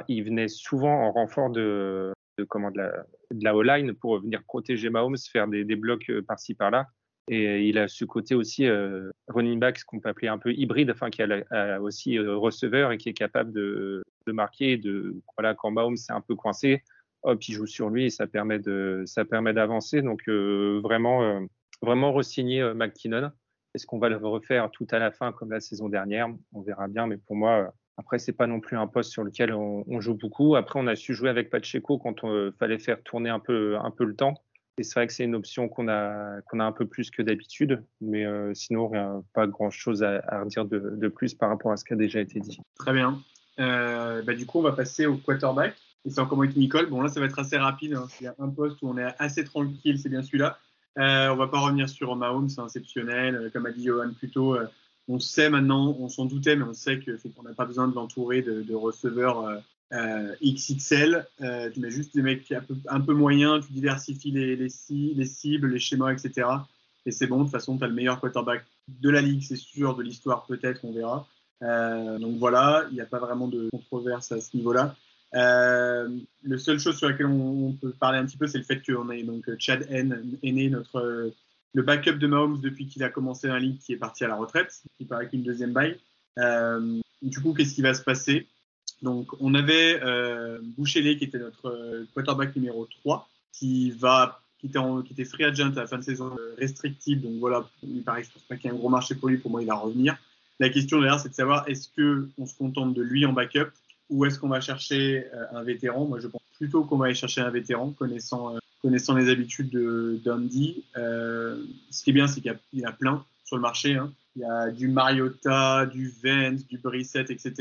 S4: Il venait souvent en renfort de, comment, de la, O-line pour venir protéger Mahomes, faire des, des blocs euh, par-ci par-là. Et il a ce côté aussi euh, running back, ce qu'on peut appeler un peu hybride, enfin qui a, aussi euh, receveur et qui est capable de, de marquer. De voilà, quand Mahomes est un peu coincé, hop, il joue sur lui et ça permet de, ça permet d'avancer. Donc euh, vraiment, euh, vraiment resigner euh, McKinnon. Est-ce qu'on va le refaire tout à la fin comme la saison dernière On verra bien, mais pour moi. Après, c'est pas non plus un poste sur lequel on, on, joue beaucoup. Après, on a su jouer avec Pacheco quand on fallait faire tourner un peu, un peu le temps. Et c'est vrai que c'est une option qu'on a, qu'on a un peu plus que d'habitude, mais euh, sinon, rien, pas grand-chose à, à, redire de, de, plus par rapport à ce qui a déjà été dit.
S2: Très bien. Euh, bah, du coup, on va passer au quarterback. Et c'est encore avec Nicole. Bon, là, ça va être assez rapide. Hein. Il y a un poste où on est assez tranquille, c'est bien celui-là. Euh, on va pas revenir sur Mahomes, c'est exceptionnel. Euh, comme a dit Johan plus tôt, on sait maintenant, on s'en doutait, mais on sait qu'on n'a pas besoin de l'entourer de receveurs euh, XXL, euh, tu mets juste des mecs un peu, un peu moyens, tu diversifies les, les, les, cibles, les schémas, etc. Et c'est bon, de toute façon, tu as le meilleur quarterback de la ligue, c'est sûr, de l'histoire peut-être, on verra. Euh, donc voilà, il n'y a pas vraiment de controverse à ce niveau-là. Euh, le seule chose sur laquelle on, peut parler un petit peu, c'est le fait qu'on ait donc Chad N, né notre le backup de Mahomes depuis qu'il a commencé la ligue, qui est parti à la retraite, qui paraît qu'une deuxième baille. Euh, du coup, qu'est-ce qui va se passer? Donc, on avait euh, Bouchelé qui était notre euh, quarterback numéro 3, qui va qui était, en, qui était free agent à la fin de saison euh, restrictive. Donc voilà, il paraît je pense pas qu'il y ait un gros marché pour lui. Pour moi, il va revenir. La question d'ailleurs, c'est de savoir est-ce que on se contente de lui en backup ou est-ce qu'on va chercher euh, un vétéran? Moi, je pense plutôt qu'on va aller chercher un vétéran, connaissant, connaissant les habitudes de Dundee. Euh, ce qui est bien, c'est qu'il y, a plein sur le marché. Hein. Il y a du Mariota, du Vance, du Brissett, etc.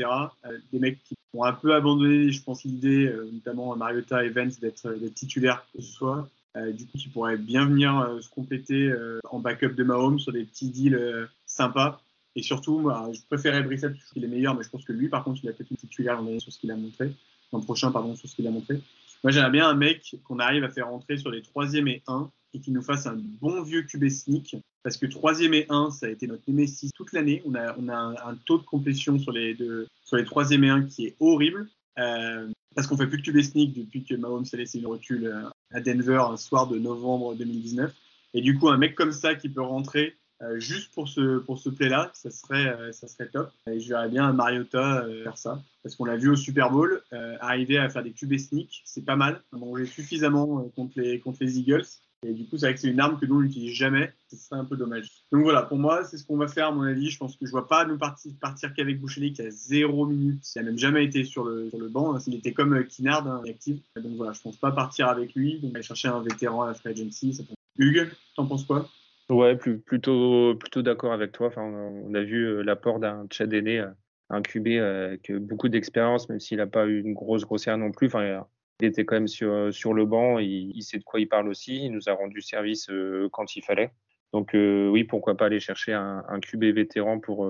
S2: Euh, des mecs qui ont un peu abandonné, je pense, l'idée, euh, notamment Mariota et Vance, d'être titulaires que ce soit. Euh, du coup, qui pourraient bien venir euh, se compléter euh, en backup de Mahomes sur des petits deals sympas. Et surtout, moi, je préférais Brissett parce qu'il est meilleur, mais je pense que lui, par contre, il a peut-être une titulaire sur ce qu'il a montré, l'an prochain, pardon, sur ce qu'il a montré. Moi, j'aimerais bien un mec qu'on arrive à faire rentrer sur les troisième et 1 et qui nous fasse un bon vieux QB sneak. Parce que troisième et 1, ça a été notre némésis toute l'année. On a, on a un, taux de complétion sur les, deux, sur les troisième et 1 qui est horrible. Euh, parce qu'on fait plus de QB sneak depuis que Mahomes a laissé le recul euh, à Denver un soir de novembre 2019. Et du coup, un mec comme ça qui peut rentrer euh, juste pour ce, pour ce play-là, ça serait, euh, ça serait top. Et je verrais bien Mariota euh, faire ça. Parce qu'on l'a vu au Super Bowl, arriver à faire des QB sneak, c'est pas mal. On j'ai suffisamment contre, les, contre les Eagles. Et du coup, c'est vrai que c'est une arme que nous, on n'utilise jamais. Ce serait un peu dommage. Donc voilà, pour moi, c'est ce qu'on va faire, à mon avis. Je pense que je vois pas nous partir, qu'avec Boucheli qui a zéro minute. Il n'a même jamais été sur le, banc. Il était comme Kinard, hein, actif. Donc voilà, je pense pas partir avec lui. Donc aller chercher un vétéran à la free agency. Ça Hugues, t'en penses quoi?
S4: Ouais, plutôt, d'accord avec toi. Enfin, on a vu euh, l'apport d'un Chad Aîné, euh, un QB euh, avec beaucoup d'expérience, même s'il n'a pas eu une grosse grossière non plus. Enfin, il était quand même sur, sur le banc, il, sait de quoi il parle aussi, il nous a rendu service quand il fallait. Donc oui, pourquoi pas aller chercher un, un QB vétéran pour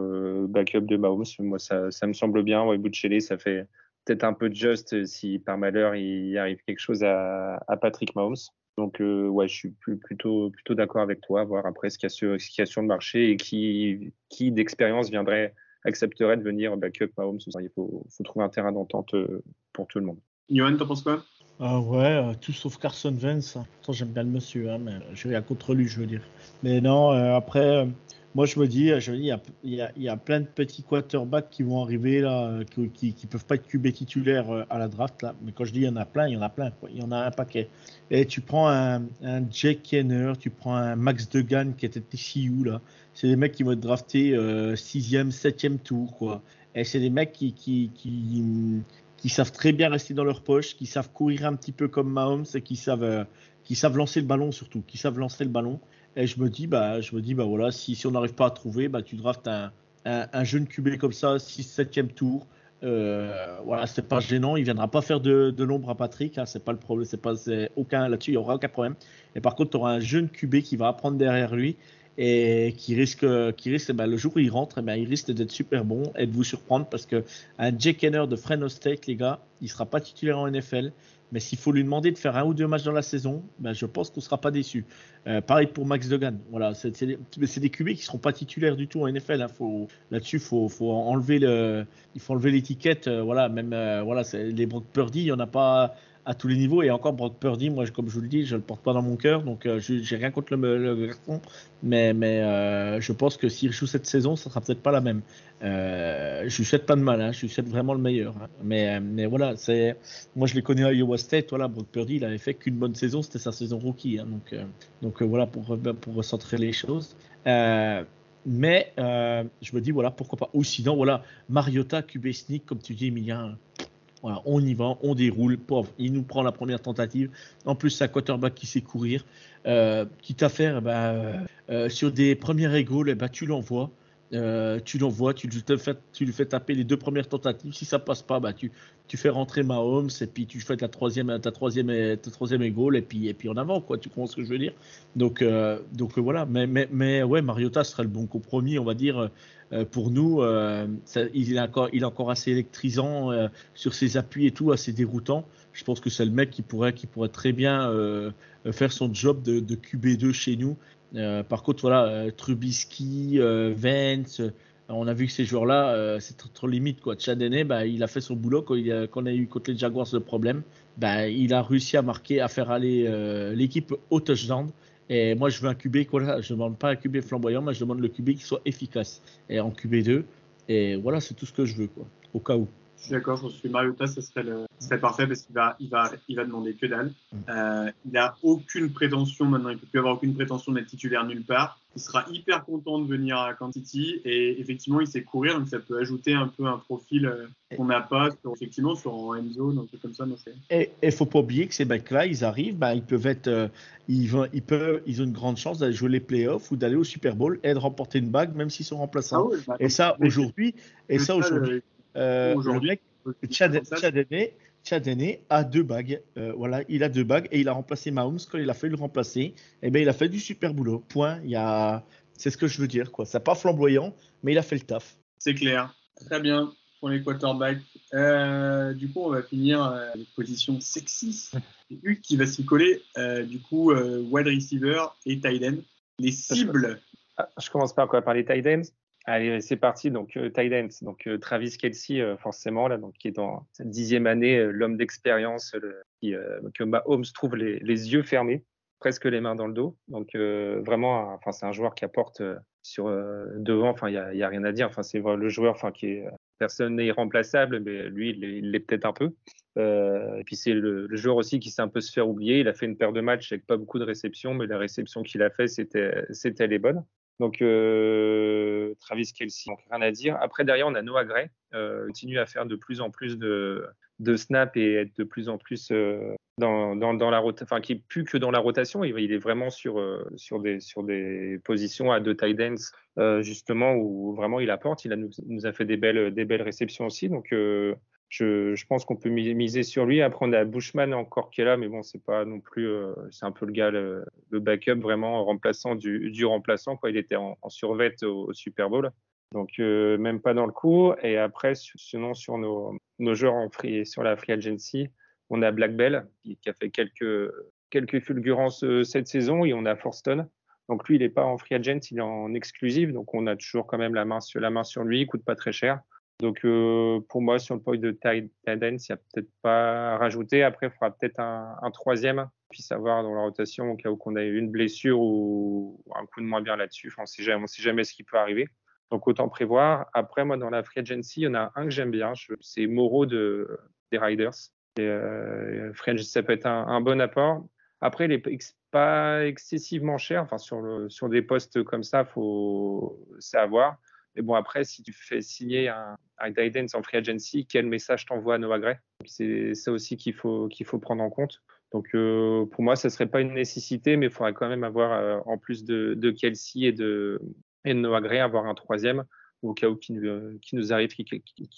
S4: backup de Mahomes. Moi, ça, ça me semble bien. Ouais, Bouchelé, ça fait peut-être un peu de juste si par malheur il arrive quelque chose à, à Patrick Mahomes. Donc, euh, ouais, je suis plutôt, plutôt d'accord avec toi, voir après ce qu'il y, a sur, le marché et qui, qui d'expérience viendrait, accepterait de venir backup Mahomes. Il faut, faut trouver un terrain d'entente euh, pour tout le monde.
S2: Yoann, t'en penses quoi?
S3: Ah ouais, euh, tout sauf Carson Vance. J'aime bien le monsieur, hein, mais je rien contre lui, je veux dire. Mais non, après, moi, je me dis, je il, y a, il, y a, plein de petits quarterbacks qui vont arriver là, qui, qui, peuvent pas être QB titulaires euh, à la draft là. Mais quand je dis il y en a plein, il y en a plein. Il y en a un paquet. Et tu prends un, un Jake Kenner, tu prends un Max Degan qui était TCU là. C'est des mecs qui vont être draftés 6e, euh, 7e tour quoi. Et c'est des mecs qui, qui, qui, qui, savent très bien rester dans leur poche, qui savent courir un petit peu comme Mahomes et qui savent, euh, qui savent lancer le ballon surtout, qui savent lancer le ballon. Et je me dis, bah, je me dis, bah voilà, si, on n'arrive pas à trouver, bah, tu draftes un, un, jeune QB comme ça, 6 7e tour. Euh, voilà, c'est pas gênant. Il viendra pas faire de, de l'ombre à Patrick. Hein, c'est pas le problème. C'est pas aucun là-dessus. Il y aura aucun problème. Et par contre, tu auras un jeune QB qui va apprendre derrière lui et qui risque, qui risque, bah, le jour où il rentre, bah, il risque d'être super bon et de vous surprendre parce que un Jake Kenner de Fresno State, les gars, il sera pas titulaire en NFL. Mais s'il faut lui demander de faire un ou deux matchs dans la saison, ben je pense qu'on ne sera pas déçu. Euh, pareil pour Max Degan. Voilà, c'est des, des QB qui ne seront pas titulaires du tout en NFL. Hein. Là-dessus, faut, faut, enlever le, il faut enlever l'étiquette. Euh, voilà, même euh, voilà, les Brock Purdy, il n'y en a pas à tous les niveaux. Et encore, Brock Purdy, moi, comme je vous le dis, je le porte pas dans mon cœur. Donc, euh, j'ai rien contre le, garçon. Mais, mais euh, je pense que s'il joue cette saison, ça sera peut-être pas la même. Euh, je lui souhaite pas de mal. Hein, je lui souhaite vraiment le meilleur. Hein. Mais, mais voilà, c'est moi, je l'ai connu à Iowa State. Voilà, Brock Purdy, il avait fait qu'une bonne saison. C'était sa saison rookie. Hein. donc, donc voilà, pour, pour recentrer les choses. mais je me dis, voilà, pourquoi pas. Ou sinon, voilà, Mariota, Sneak, comme tu dis, Emilien on y va, on déroule. Pauvre, il nous prend la première tentative. En plus, c'est un quarterback qui sait courir. Euh, quitte à faire, bah, euh, euh, sur des premières égaux, eh ben, tu l'envoies. Euh, tu l'envoies, tu, tu lui fais taper les deux premières tentatives. Si ça passe pas, bah, tu, fais rentrer Mahomes et puis tu fais ta troisième, ta troisième, ta troisième et puis, et puis en avant, quoi. Tu comprends ce que je veux dire? Donc, euh, donc voilà. Mais, mais, ouais, Mariota serait le bon compromis, on va dire, euh, pour nous. il, est encore, il est encore assez électrisant sur ses appuis et tout, assez déroutant. Je pense que c'est le mec qui pourrait, très bien faire son job de, de QB2 chez nous euh, par contre, voilà, euh, Trubisky, euh, Vance, on a vu que ces joueurs-là, c'est trop, limite. Quoi. Chadene, bah, il a fait son boulot quand, il a, on a eu contre les Jaguars le problème. Bah, il a réussi à marquer, à faire aller l'équipe au touchdown. Et moi, je veux un QB, je ne demande pas un QB flamboyant, mais je demande le QB qui soit efficace. Et en QB2. Et voilà, c'est tout ce que je veux, quoi, au cas où.
S2: Je suis d'accord, je pense que Mariota, ce serait, le, serait parfait parce qu'il va, il va, il va demander que dalle. Mm. Euh, il n'a aucune prétention maintenant, il ne peut plus avoir aucune prétention d'être titulaire nulle part. Il sera hyper content de venir à Kansas City et effectivement, il sait courir, donc ça peut ajouter un peu un profil euh, qu'on n'a pas sur, effectivement sur en end zone, un truc comme ça.
S3: et il faut pas oublier que ces mecs-là, ils arrivent, ben, ils peuvent être, euh, ils, vont, ils, peuvent, ils ont une grande chance d'aller jouer les playoffs ou d'aller au Super Bowl et de remporter une bague, même s'ils sont remplaçants. Ah bah, et ça, aujourd'hui, et ça, aujourd'hui euh, Aujourd'hui, Chadene a deux bagues. Euh, voilà, il a deux bagues et il a remplacé Mahomes quand il a fait le remplacer. Et eh bien, il a fait du super boulot. Point. Il y a C'est ce que je veux dire, quoi. C'est pas flamboyant, mais il a fait le taf.
S2: C'est clair. Très bien pour les quarterbacks. Euh, du coup, on va finir euh, avec position sexy. Hugues qui va s'y coller. Euh, du coup, euh, wide receiver et tight end. Les cibles.
S4: Ah, je commence par quoi Par les tight ends Allez, c'est parti. Donc, euh, ends. Donc, euh, Travis Kelsey, euh, forcément, là, donc, qui est dans sa dixième année, euh, l'homme d'expérience, que Mahomes trouve les, yeux fermés, presque les mains dans le dos. Donc, vraiment, enfin, c'est un joueur qui apporte sur devant. Enfin, il n'y a, rien à dire. Enfin, c'est le joueur, enfin, qui est personne n'est irremplaçable, mais lui, il l'est- peut-être un peu. Et puis c'est le, le joueur aussi qui s'est un peu se faire oublier. Il a fait une paire de matchs avec pas beaucoup de réceptions, mais la réception qu'il a fait, c'était c'était les bonnes. Donc euh, Travis Kelsey, donc rien à dire. Après derrière, on a Noah Gray, euh, continue à faire de plus en plus de snaps et être de plus en plus euh, dans, la rotation, enfin qui est plus que dans la rotation, il, est vraiment sur euh, sur des sur des positions à deux tight ends justement où vraiment il apporte. Il a nous, nous a fait des belles des belles réceptions aussi, donc je, pense qu'on peut mi- miser sur lui. Après, on a Bushman encore qui est là, mais bon, c'est pas non plus, euh, c'est un peu le gars, le, backup vraiment remplaçant du, remplaçant. Quoi. Il était en, en survette au, Super Bowl, donc euh, même pas dans le coup. Et après, sinon sur nos, nos joueurs en free, sur la free agency, on a Black Bell qui, a fait quelques quelques fulgurances euh, cette saison et on a Forston. Donc lui, il n'est pas en free agent, il est en exclusive, donc on a toujours quand même la main sur la main sur lui, il coûte pas très cher. Donc euh, pour moi, sur le point de tight il n'y a peut-être pas à rajouter. Après, il faudra peut-être un, un troisième, puis savoir dans la rotation au cas où qu'on a eu une blessure ou un coup de moins bien là-dessus. Enfin, on on sait jamais ce qui peut arriver. Donc autant prévoir. Après, moi, dans la free agency, il y en a un que j'aime bien. C'est Moreau de, des Riders. Et, euh, free agency, ça peut être un, bon apport. Après, il n'est pas excessivement cher. Enfin, sur, sur des postes comme ça, faut c'est à voir. Mais bon, après, si tu fais signer un, un end en free agency, quel message t'envoie à Noah Gray? C'est ça aussi qu'il faut, qu'il faut prendre en compte. Donc, euh, pour moi, ça serait pas une nécessité, mais il faudrait quand même avoir, euh, en plus de, de Kelsey et de, et Noah Gray, avoir un troisième au cas où qui, nous- qui nous arrive, qui,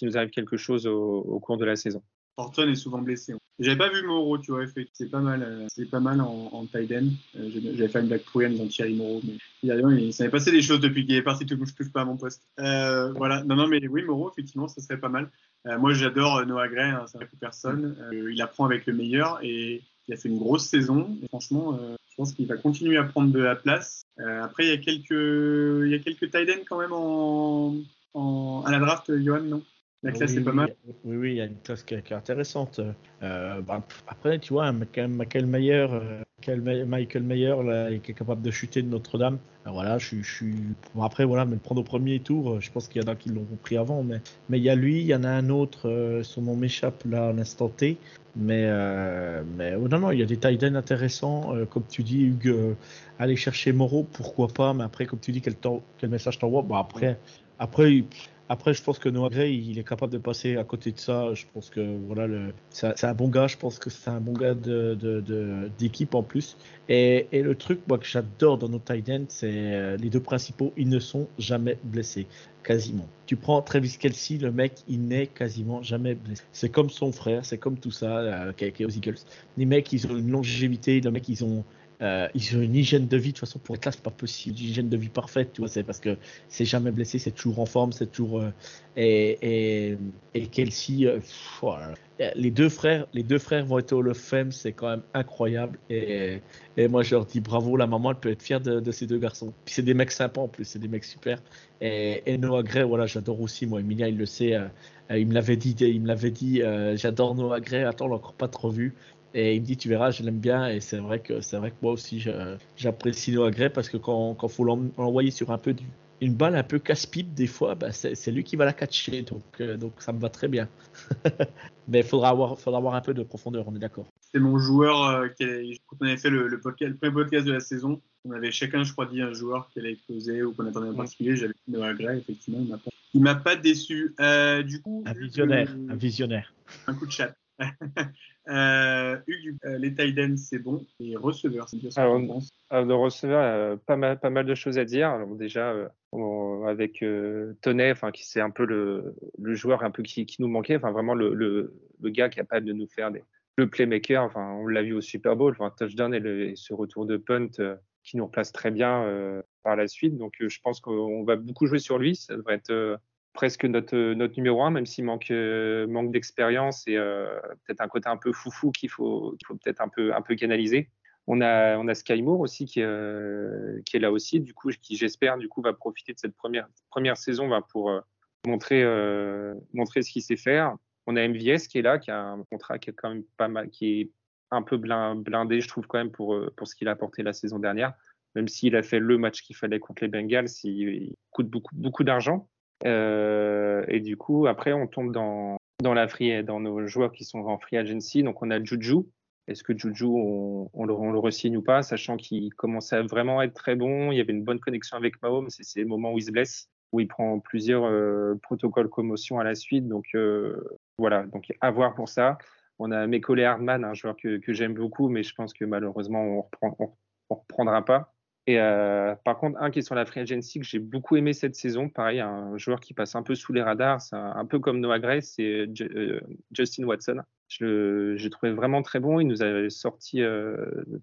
S4: nous arrive quelque chose au cours de la saison.
S2: Thornton est souvent blessé. J'avais pas vu Moreau, tu vois, c'est pas mal, euh, c'est pas mal en, en tight end. Euh, J'avais fait une blague pourrie en disant Thierry Moreau, mais finalement, il s'est passé des choses depuis qu'il est parti, tout je touche pas à mon poste. Euh, voilà, non, non, mais oui, Moreau, effectivement, ça serait pas mal. Euh, moi, j'adore Noah Gray, hein, ça ne plus personne. Il apprend avec le meilleur et il a fait une grosse saison. Et franchement, je pense qu'il va continuer à prendre de la place. Après, il y a quelques, il y a quelques tight ends quand même en, en, à la draft, Johan, non? La classe
S3: oui,
S2: est pas mal.
S3: Oui, oui, il y a une classe qui est, qui est intéressante. Euh, bah, après, tu vois, un Michael, Mayer, euh, Michael May- Michael Mayer, là, qui est capable de chuter de Notre-Dame. Voilà, je, suis- bon, après, voilà, mais le prendre au premier tour, euh, je pense qu'il y en a qui l'ont pris avant, mais mais il y a lui, il y en a un autre, euh, son nom m'échappe là à l'instant T. Mais, euh, mais oh, non, non, il y a des ends intéressants. euh, comme tu dis, Hugues, euh, aller chercher Moreau, pourquoi pas. Mais après, comme tu dis, quel, message t'envoie? Bon, après, après, après, je pense que Noah Gray, il est capable de passer à côté de ça. Je pense que voilà, c'est un- bon gars. Je pense que c'est un bon gars d'équipe en plus. Et, le truc, moi, que j'adore dans nos tight ends, c'est euh, les deux principaux, ils ne sont jamais blessés, quasiment. Tu prends Travis Kelsey, le mec, il n'est quasiment jamais blessé. C'est comme son frère, c'est comme tout ça, euh, qui est aux Eagles. Les mecs, ils ont une longévité. Les mecs, ils ont euh, ils ont une hygiène de vie, de toute façon, pour être là, c'est pas possible. Une hygiène de vie parfaite, tu vois, c'est parce que c'est jamais blessé, c'est toujours en forme, c'est toujours. euh, et, et, et Kelsey, euh, oh les deux frères, les deux frères vont être au Hall of Fame, c'est quand même incroyable. Et, et moi, je leur dis bravo, la maman, elle peut être fière de, ces deux garçons. C'est des mecs sympas en plus, c'est des mecs super. Et, Noah Gray, voilà, j'adore aussi, moi, Emilia, il le sait, il me l'avait dit, il me l'avait dit, j'adore Noah Gray, attends, on l'a encore pas trop vu. Et il me dit, tu verras, je l'aime bien. Et c'est vrai que c'est vrai que moi aussi, j'apprécie Noah Gray parce que quand quand faut l'en- l'envoyer sur un peu du- une balle un peu casse-pipe, des fois, bah, c'est lui qui va la catcher. Donc, euh, donc ça me va très bien. Mais il faudra avoir, faudra avoir un peu de profondeur, on est d'accord.
S2: C'est mon joueur euh, qui quand on avait fait le, le podcast, le premier podcast de la saison. On avait chacun, je crois, dit un joueur qui allait exploser ou qu'on attendait en particulier. J'avais dit Noah Gray, effectivement, il m'a pas, il m'a pas déçu. Euh, du coup,
S3: Un visionnaire, un visionnaire.
S2: un coup de chat. euh, euh, les tight ends, c'est bon. Les receveurs, c'est bien ce
S4: Alors, de receveur, euh, pas mal, pas mal de choses à dire. Alors déjà, euh, avec Toney, enfin qui c'est un peu le, le joueur un peu qui, nous manquait, enfin vraiment le, le, le gars capable de nous faire le playmaker. Enfin, on l'a vu au Super Bowl, enfin touchdown et, le, et ce retour de punt qui nous replace très bien. par la suite. Donc, je pense qu'on va beaucoup jouer sur lui. Ça devrait être presque notre, notre numéro un, même s'il manque, manque d'expérience et peut-être un côté un peu foufou qu'il faut, peut-être un peu, un peu canaliser. On a, on a Sky Moore aussi qui, est là aussi, du coup, qui j'espère va profiter de cette première, première saison va pour montrer, montrer ce qu'il sait faire. On a MVS qui est là, qui a un contrat qui est quand même pas mal, qui est un peu blindé, je trouve, quand même, pour, euh, pour ce qu'il a apporté la saison dernière. Même s'il a fait le match qu'il fallait contre les Bengals, il, coûte beaucoup, beaucoup d'argent. Euh, et du coup, après, on tombe dans, dans, la free, dans nos joueurs qui sont en free agency. Donc, on a Juju. Est-ce que Juju, on, on, le, on le resigne ou pas, sachant qu'il commençait à vraiment être très bon. Il y avait une bonne connexion avec Mahomes. C'est ces moments où il se blesse, où il prend plusieurs euh, protocoles commotion à la suite. Donc, voilà. Donc, à voir pour ça. On a Mekole Hardman, un joueur que, j'aime beaucoup, mais je pense que malheureusement, on ne reprendra pas. Et euh, par contre, un qui est sur la free agency que j'ai beaucoup aimé cette saison, pareil, un joueur qui passe un peu sous les radars, c'est un, peu comme Noah Gray, c'est euh, Justin Watson. Je l'ai trouvé vraiment très bon. Il nous a sorti euh,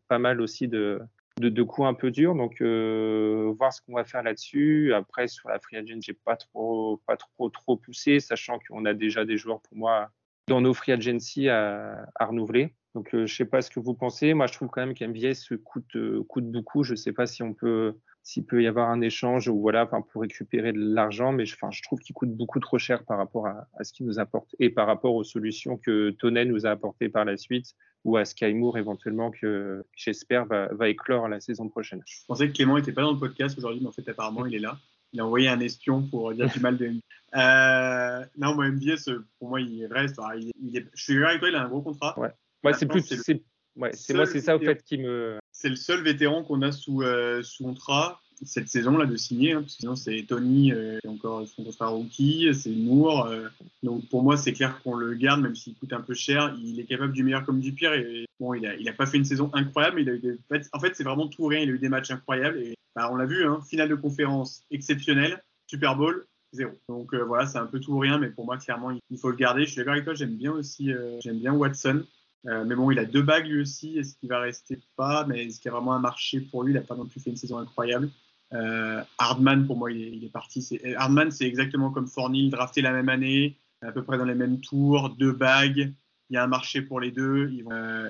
S4: pas mal aussi de, de, coups un peu durs. Donc, voir ce qu'on va faire là-dessus. Après, sur la free agent, j'ai pas trop, pas trop, trop poussé, sachant qu'on a déjà des joueurs pour moi dans nos free agency à, à renouveler. Donc, euh, je sais pas ce que vous pensez. Moi, je trouve quand même qu'MVS coûte, euh, coûte beaucoup. Je sais pas si on peut, s'il peut y avoir un échange ou voilà, pour récupérer de l'argent, mais je, enfin, je trouve qu'il coûte beaucoup trop cher par rapport à, à ce qu'il nous apporte et par rapport aux solutions que Tonnet nous a apportées par la suite ou à Sky Moore éventuellement que j'espère va, va, éclore la saison prochaine.
S2: Je pensais que Clément n'était pas dans le podcast aujourd'hui, mais en fait, apparemment, il est là il a envoyé un espion pour dire du mal de euh, non, moi, MVS, pour moi, il reste. Il est, je suis d'accord avec toi, il a un gros contrat.
S4: Ouais, ouais c'est plus. C'est ouais, moi, c'est ça, au fait, qui me.
S2: C'est le seul vétéran qu'on a sous, euh, sous contrat cette saison-là de signer, hein, parce que sinon, c'est Tony, euh, encore son contrat rookie, c'est Moore. Euh, donc, pour moi, c'est clair qu'on le garde, même s'il coûte un peu cher. Il est capable du meilleur comme du pire. Et bon, il a, il a pas fait une saison incroyable, mais il a eu des, en fait, c'est vraiment tout rien. Il a eu des matchs incroyables. Et bah, on l'a vu, hein, finale de conférence exceptionnelle, Super Bowl, zéro. Donc euh, voilà, c'est un peu tout ou rien, mais pour moi, clairement, il faut le garder. Je suis d'accord avec toi, j'aime bien aussi, euh, j'aime bien Watson. Euh, mais bon, il a deux bagues lui aussi. Est-ce qu'il va rester pas? Mais est-ce qu'il y a vraiment un marché pour lui? Il n'a pas non plus fait une saison incroyable. Hardman, pour moi, il est, parti. Hardman, c'est exactement comme Fornil, drafté la même année, à peu près dans les mêmes tours, deux bagues. Il y a un marché pour les deux.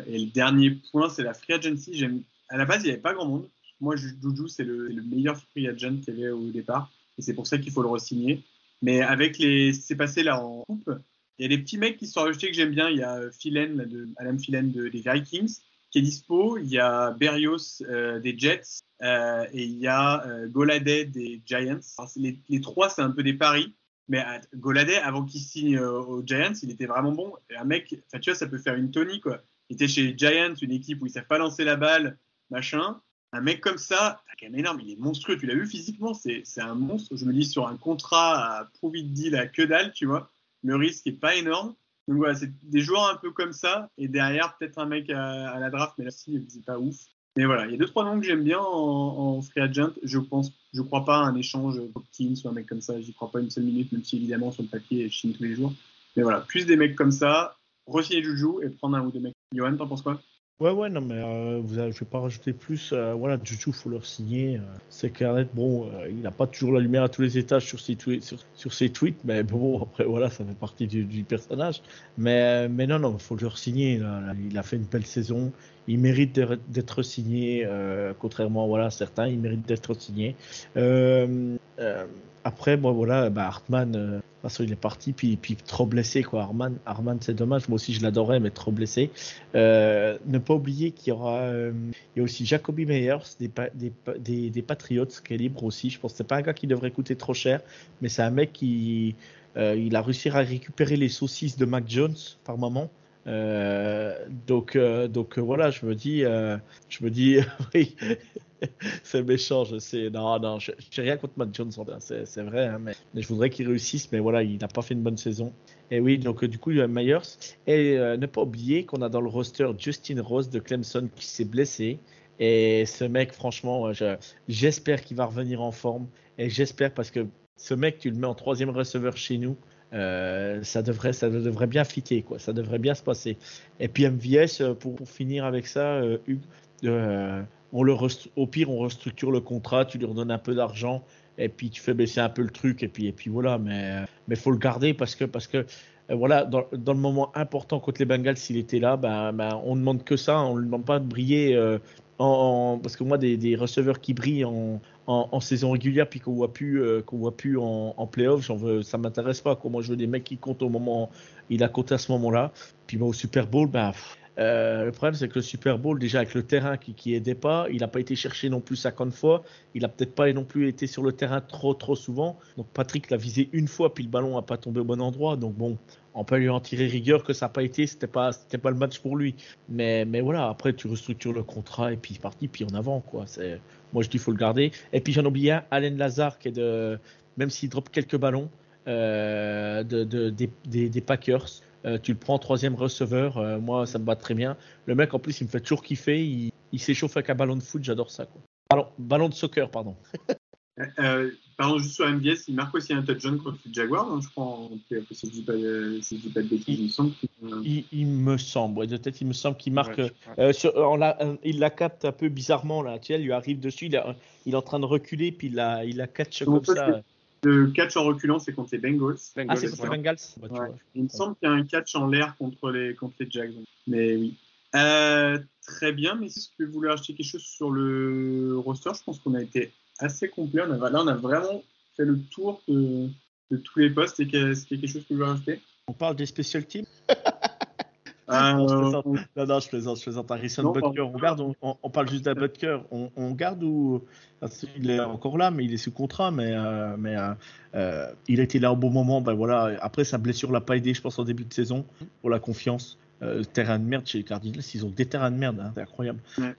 S2: et le dernier point, c'est la free agency. À la base, il n'y avait pas grand monde. Moi, Juju, c'est le, le, meilleur free agent qu'il y avait au départ. Et c'est pour ça qu'il faut le re-signer. Mais avec les, c'est passé là en coupe, il y a des petits mecs qui sont rajoutés que j'aime bien. Il y a Philen, de, Adam Philen de, des Vikings qui est dispo. Il y a Berrios euh, des Jets euh, et il y a euh, Goladay des Giants. les, trois, c'est un peu des paris. Mais euh, Goladay, avant qu'il signe euh, aux Giants, il était vraiment bon. Un mec, tu vois, ça peut faire une Tony, quoi. Il était chez les Giants, une équipe où ils savent pas lancer la balle, machin un mec comme ça, quand même énorme, il est monstrueux. Tu l'as vu physiquement, c'est un monstre. Je me dis sur un contrat à profit deal à que dalle, tu vois, le risque est pas énorme. Donc voilà, c'est des joueurs un peu comme ça. Et derrière, peut-être un mec à, la draft, mais là, si, c'est pas ouf. Mais voilà, il y a deux, trois noms que j'aime bien en, free agent. Je pense, je crois pas à un échange Hopkins ou un mec comme ça. J'y crois pas une seule minute, même si évidemment, sur le papier, je chine tous les jours. Mais voilà, plus des mecs comme ça, re-signer Juju et prendre un ou deux mecs. Johan, t'en penses quoi?
S3: Ouais, ouais, non, mais euh, vous je vais pas rajouter plus. Euh, voilà, Juju, faut leur signer. Euh, c'est clair Bon, euh, il n'a pas toujours la lumière à tous les étages sur ses, tweets, sur, ses tweets, mais bon, après, voilà, ça fait partie du, personnage. Mais, mais non, non, faut leur signer. Il a fait une belle saison. Il mérite d'être signé, contrairement voilà, à certains, il mérite d'être signé. après, bon, voilà, bah, Hartmann toute façon, il est parti, puis, puis trop blessé, quoi. Arman, Arman c'est dommage. Moi aussi, je l'adorais, mais trop blessé. Euh, ne pas oublier qu'il y aura euh, il y a aussi Jacoby Meyers des, des, des, Patriots qui est libre aussi. Je pense que c'est pas un gars qui devrait coûter trop cher, mais c'est un mec qui euh, il a réussi à récupérer les saucisses de Mac Jones par moment. Donc, donc voilà, je me dis, je me dis, c'est méchant, je sais. Non, non, j'ai rien contre Matt Jones, c'est vrai, hein, mais, je voudrais qu'il réussisse, mais voilà, il n'a pas fait une bonne saison. Et oui, donc du coup, Myers. Et euh, ne pas oublier qu'on a dans le roster Justin Rose de Clemson qui s'est blessé. Et ce mec, franchement, j'espère qu'il va revenir en forme. Et j'espère parce que ce mec, tu le mets en troisième receveur chez nous. Euh, ça devrait ça devrait bien fitter quoi ça devrait bien se passer et puis MVS euh, pour finir avec ça Hugues, au pire, on restructure le contrat, tu lui redonnes un peu d'argent et puis tu fais baisser un peu le truc et puis et puis voilà. Mais mais faut le garder parce que parce que euh, voilà, dans, le moment important contre les Bengals, s'il était là, ben, ben, on ne demande que ça, on ne demande pas de briller. Euh, parce que moi, des, des, receveurs qui brillent en, saison régulière puis qu'on voit plus, euh, voit plus en, en playoff, j'en veux, ça m'intéresse pas. Quoi. Moi, je veux des mecs qui comptent au moment, il a compté à ce moment-là. Puis moi, au Super Bowl, ben, euh, le problème, c'est que le Super Bowl, déjà avec le terrain qui, qui aidait pas, il n'a pas été cherché non plus 50 fois. Il a peut-être pas non plus été sur le terrain trop trop souvent. Donc Patrick l'a visé une fois, puis le ballon n'a pas tombé au bon endroit. Donc bon, on peut lui en tirer rigueur que ça n'a pas été, c'était pas c'était pas le match pour lui. Mais mais voilà, après tu restructures le contrat et puis parti, puis en avant quoi. C'est moi je dis faut le garder. Et puis j'en oublie un, Allen Lazare qui est de même s'il drop quelques ballons euh, de, de, des, des Packers. Euh, tu le prends troisième receveur, euh, moi ça me va très bien. Le mec en plus il me fait toujours kiffer, il, il s'échauffe avec un ballon de foot, j'adore ça. Quoi. Ballon, ballon de soccer, pardon.
S2: euh, pardon, juste sur MVS, il marque aussi un touchdown contre le Jaguar, hein, je crois, si je dis pas, si je dis pas de bêtises, il, me semble.
S3: Il, il, me semble, ouais, de tête, il me semble qu'il marque. Ouais, euh, sur, on la, il la capte un peu bizarrement là, tu sais, il lui arrive dessus, il, a, il, est en train de reculer, puis il la, il la catch comme ça.
S2: Le catch en reculant, c'est contre les Bengals.
S3: Bengals ah, c'est contre les Bengals
S2: bah, ouais. Il me semble qu'il y a un catch en l'air contre les, contre les Jags. Mais oui. Euh, très bien, mais est-ce que vous voulez acheter quelque chose sur le roster? Je pense qu'on a été assez complet. On a, là, on a vraiment fait le tour de, de tous les postes. Est-ce qu'il y a quelque chose que vous voulez rajouter?
S3: On parle des special teams? non, je non, je plaisante, je plaisante. Harrison Butker, on garde, on, on, parle juste d'un Butker. On, on, garde ou il est encore là, mais il est sous contrat, mais euh, mais euh, euh, il a été là au bon moment. Ben voilà. Après sa blessure l'a pas aidé, je pense, en début de saison pour la confiance. Euh, terrain de merde chez les Cardinals, ils ont des terrains de merde, hein, c'est incroyable.
S2: Ouais.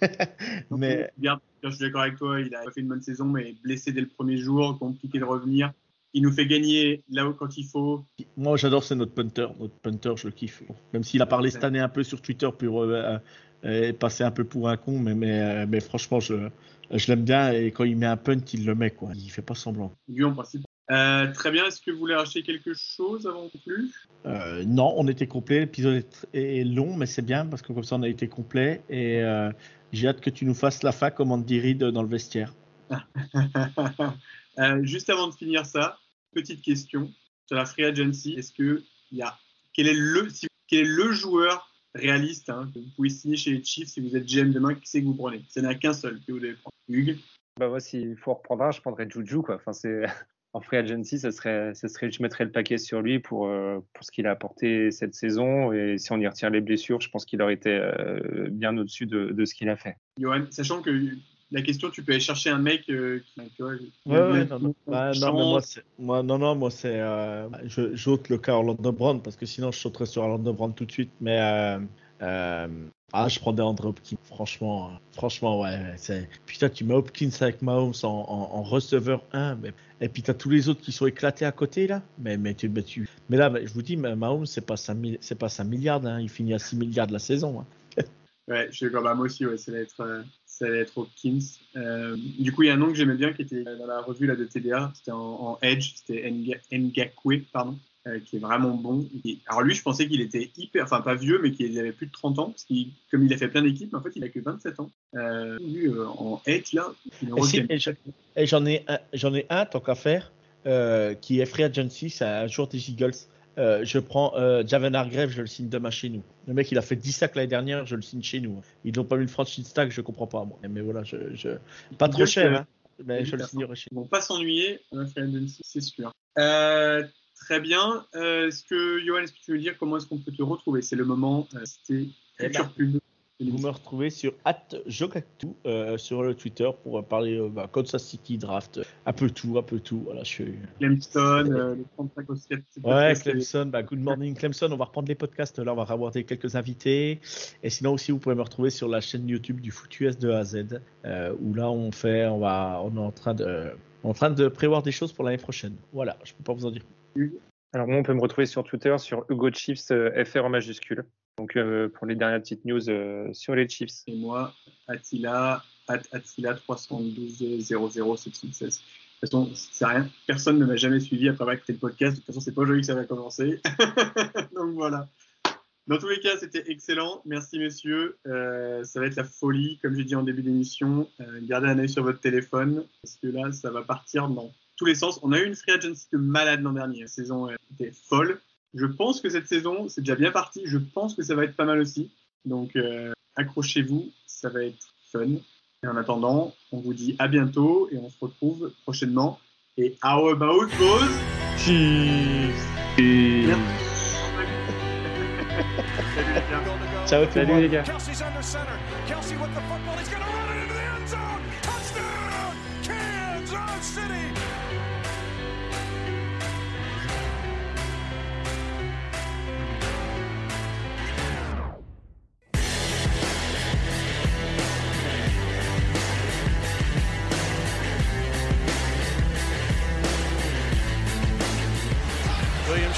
S2: mais bien, je suis d'accord avec toi, il a fait une bonne saison, mais blessé dès le premier jour, compliqué de revenir il nous fait gagner là où quand il faut.
S3: Moi, j'adore, c'est notre punter. Notre punter, je le kiffe. Même s'il a parlé cette année un peu sur Twitter pour euh, euh, passer un peu pour un con, mais, mais, euh, mais franchement, je, je l'aime bien. Et quand il met un punt, il le met. Quoi. Il fait pas semblant.
S2: Lui, en principe. Euh, très bien. Est-ce que vous voulez acheter quelque chose avant de plus
S3: euh, Non, on était complet. L'épisode est, est, long, mais c'est bien parce que comme ça, on a été complet. Et euh, j'ai hâte que tu nous fasses la fac comme Andy Reid dans le vestiaire.
S2: juste avant de finir ça, petite question sur la free agency. Est-ce que il y a quel est le si, quel est le joueur réaliste hein, que vous pouvez signer chez les Chiefs si vous êtes GM demain Qui c'est que vous prenez? Ce n'est qu'un seul que vous devez prendre. Hugues?
S4: Bah moi, s'il faut reprendre un, je prendrais Juju quoi. Enfin c'est en free agency, ça serait, ça serait, je mettrais le paquet sur lui pour, euh, pour ce qu'il a apporté cette saison. Et si on y retire les blessures, je pense qu'il aurait été euh, bien au-dessus de, de, ce qu'il a fait.
S2: Johan, sachant que la question, tu peux aller chercher un mec euh, qui. Tu vois,
S3: ouais, ouais, non, non. Bah, moi, moi, non, non, moi, c'est. Euh, J'ôte le cas Orlando Brown parce que sinon, je sauterais sur Orlando Brown tout de suite. Mais. Euh, ah, je prends des André Hopkins, franchement, franchement, ouais, c'est. Putain, tu mets Hopkins avec Mahomes en, en, en receveur 1, mais... et puis t'as tous les autres qui sont éclatés à côté là, mais mais tu, mais, tu... mais là, je vous dis, Mahomes, c'est pas 5 c'est pas 5 milliards, hein. il finit à 6 milliards de la saison. Hein.
S2: ouais, je suis d'accord, bah, moi aussi, ouais, ça va être. Ça allait être Hopkins. Euh, du coup, il y a un nom que j'aimais bien qui était dans la revue là, de TDA, c'était en, en, Edge, c'était Ngakwe, pardon, euh, qui est vraiment bon. Et, alors lui, je pensais qu'il était hyper, enfin pas vieux, mais qu'il avait plus de 30 ans, parce qu'il, comme il a fait plein d'équipes, en fait, il a que 27 ans. Euh, lui, en Edge, là,
S3: et j'en ai, j'en ai un, tant qu'à faire, qui est Free Agency, c'est un joueur des Eagles. Euh, je prends euh, Javen Hargrave, je le signe demain chez nous. Le mec, il a fait 10 sacs l'année dernière, je le signe chez nous. Ils n'ont pas mis le franchise tag, je comprends pas, moi. Mais voilà, je, je... pas trop cher, hein, mais je le signerai chez
S2: nous. Ils vont pas s'ennuyer, c'est sûr. Euh, très bien. Euh, est-ce que, Johan, est-ce que tu veux dire comment est-ce qu'on peut te retrouver? C'est le moment, c'était
S3: eh Pub. Vous me retrouvez sur @jokactu euh, sur le Twitter pour parler euh, bah, Kansas City Draft, un peu tout, un peu tout. Voilà, je suis.
S2: Clemson, euh, le 35 au 7.
S3: Ouais, Clemson, bah, good morning Clemson. On va reprendre les podcasts. Là, on va regarder quelques invités. Et sinon aussi, vous pouvez me retrouver sur la chaîne YouTube du Foot US de A à Z, euh, où là, on fait, on va, on est en train de, en train de prévoir des choses pour l'année prochaine. Voilà, je peux pas vous en dire plus.
S4: Alors moi, on peut me retrouver sur Twitter sur Hugo Chiefs FR en majuscule. Donc euh, pour les dernières petites news euh, sur les Chiefs.
S2: Et moi, Attila, Attila 312 00 716. De toute façon, c'est rien. Personne ne m'a jamais suivi après avoir écouté le podcast. De toute façon, c'est pas aujourd'hui que ça va commencer. Donc voilà. Dans tous les cas, c'était excellent. Merci, messieurs. Euh, ça va être la folie, comme j'ai dit en début d'émission. Gardez un œil sur votre téléphone, parce que là, ça va partir dans tous les sens. On a eu une free agency de malade l'an dernier. La saison était folle. Je pense que cette saison, c'est déjà bien parti. Je pense que ça va être pas mal aussi. Donc, euh, accrochez-vous. Ça va être fun. Et en attendant, on vous dit à bientôt et on se retrouve prochainement. Et how about those
S3: Cheers.
S2: Salut les gars.
S3: Ciao tout le monde.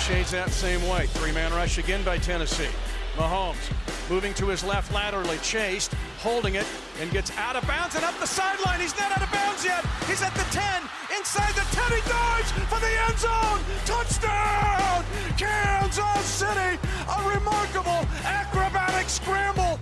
S1: Shades that same way. Three-man rush again by Tennessee. Mahomes moving to his left laterally, chased, holding it, and gets out of bounds and up the sideline. He's not out of bounds yet. He's at the 10, inside the 10. He dives for the end zone. Touchdown, Kansas City. A remarkable acrobatic scramble.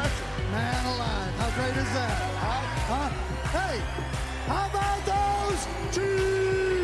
S5: Special. Man alive. How great is that? Huh? Huh? Hey, how about those Chiefs?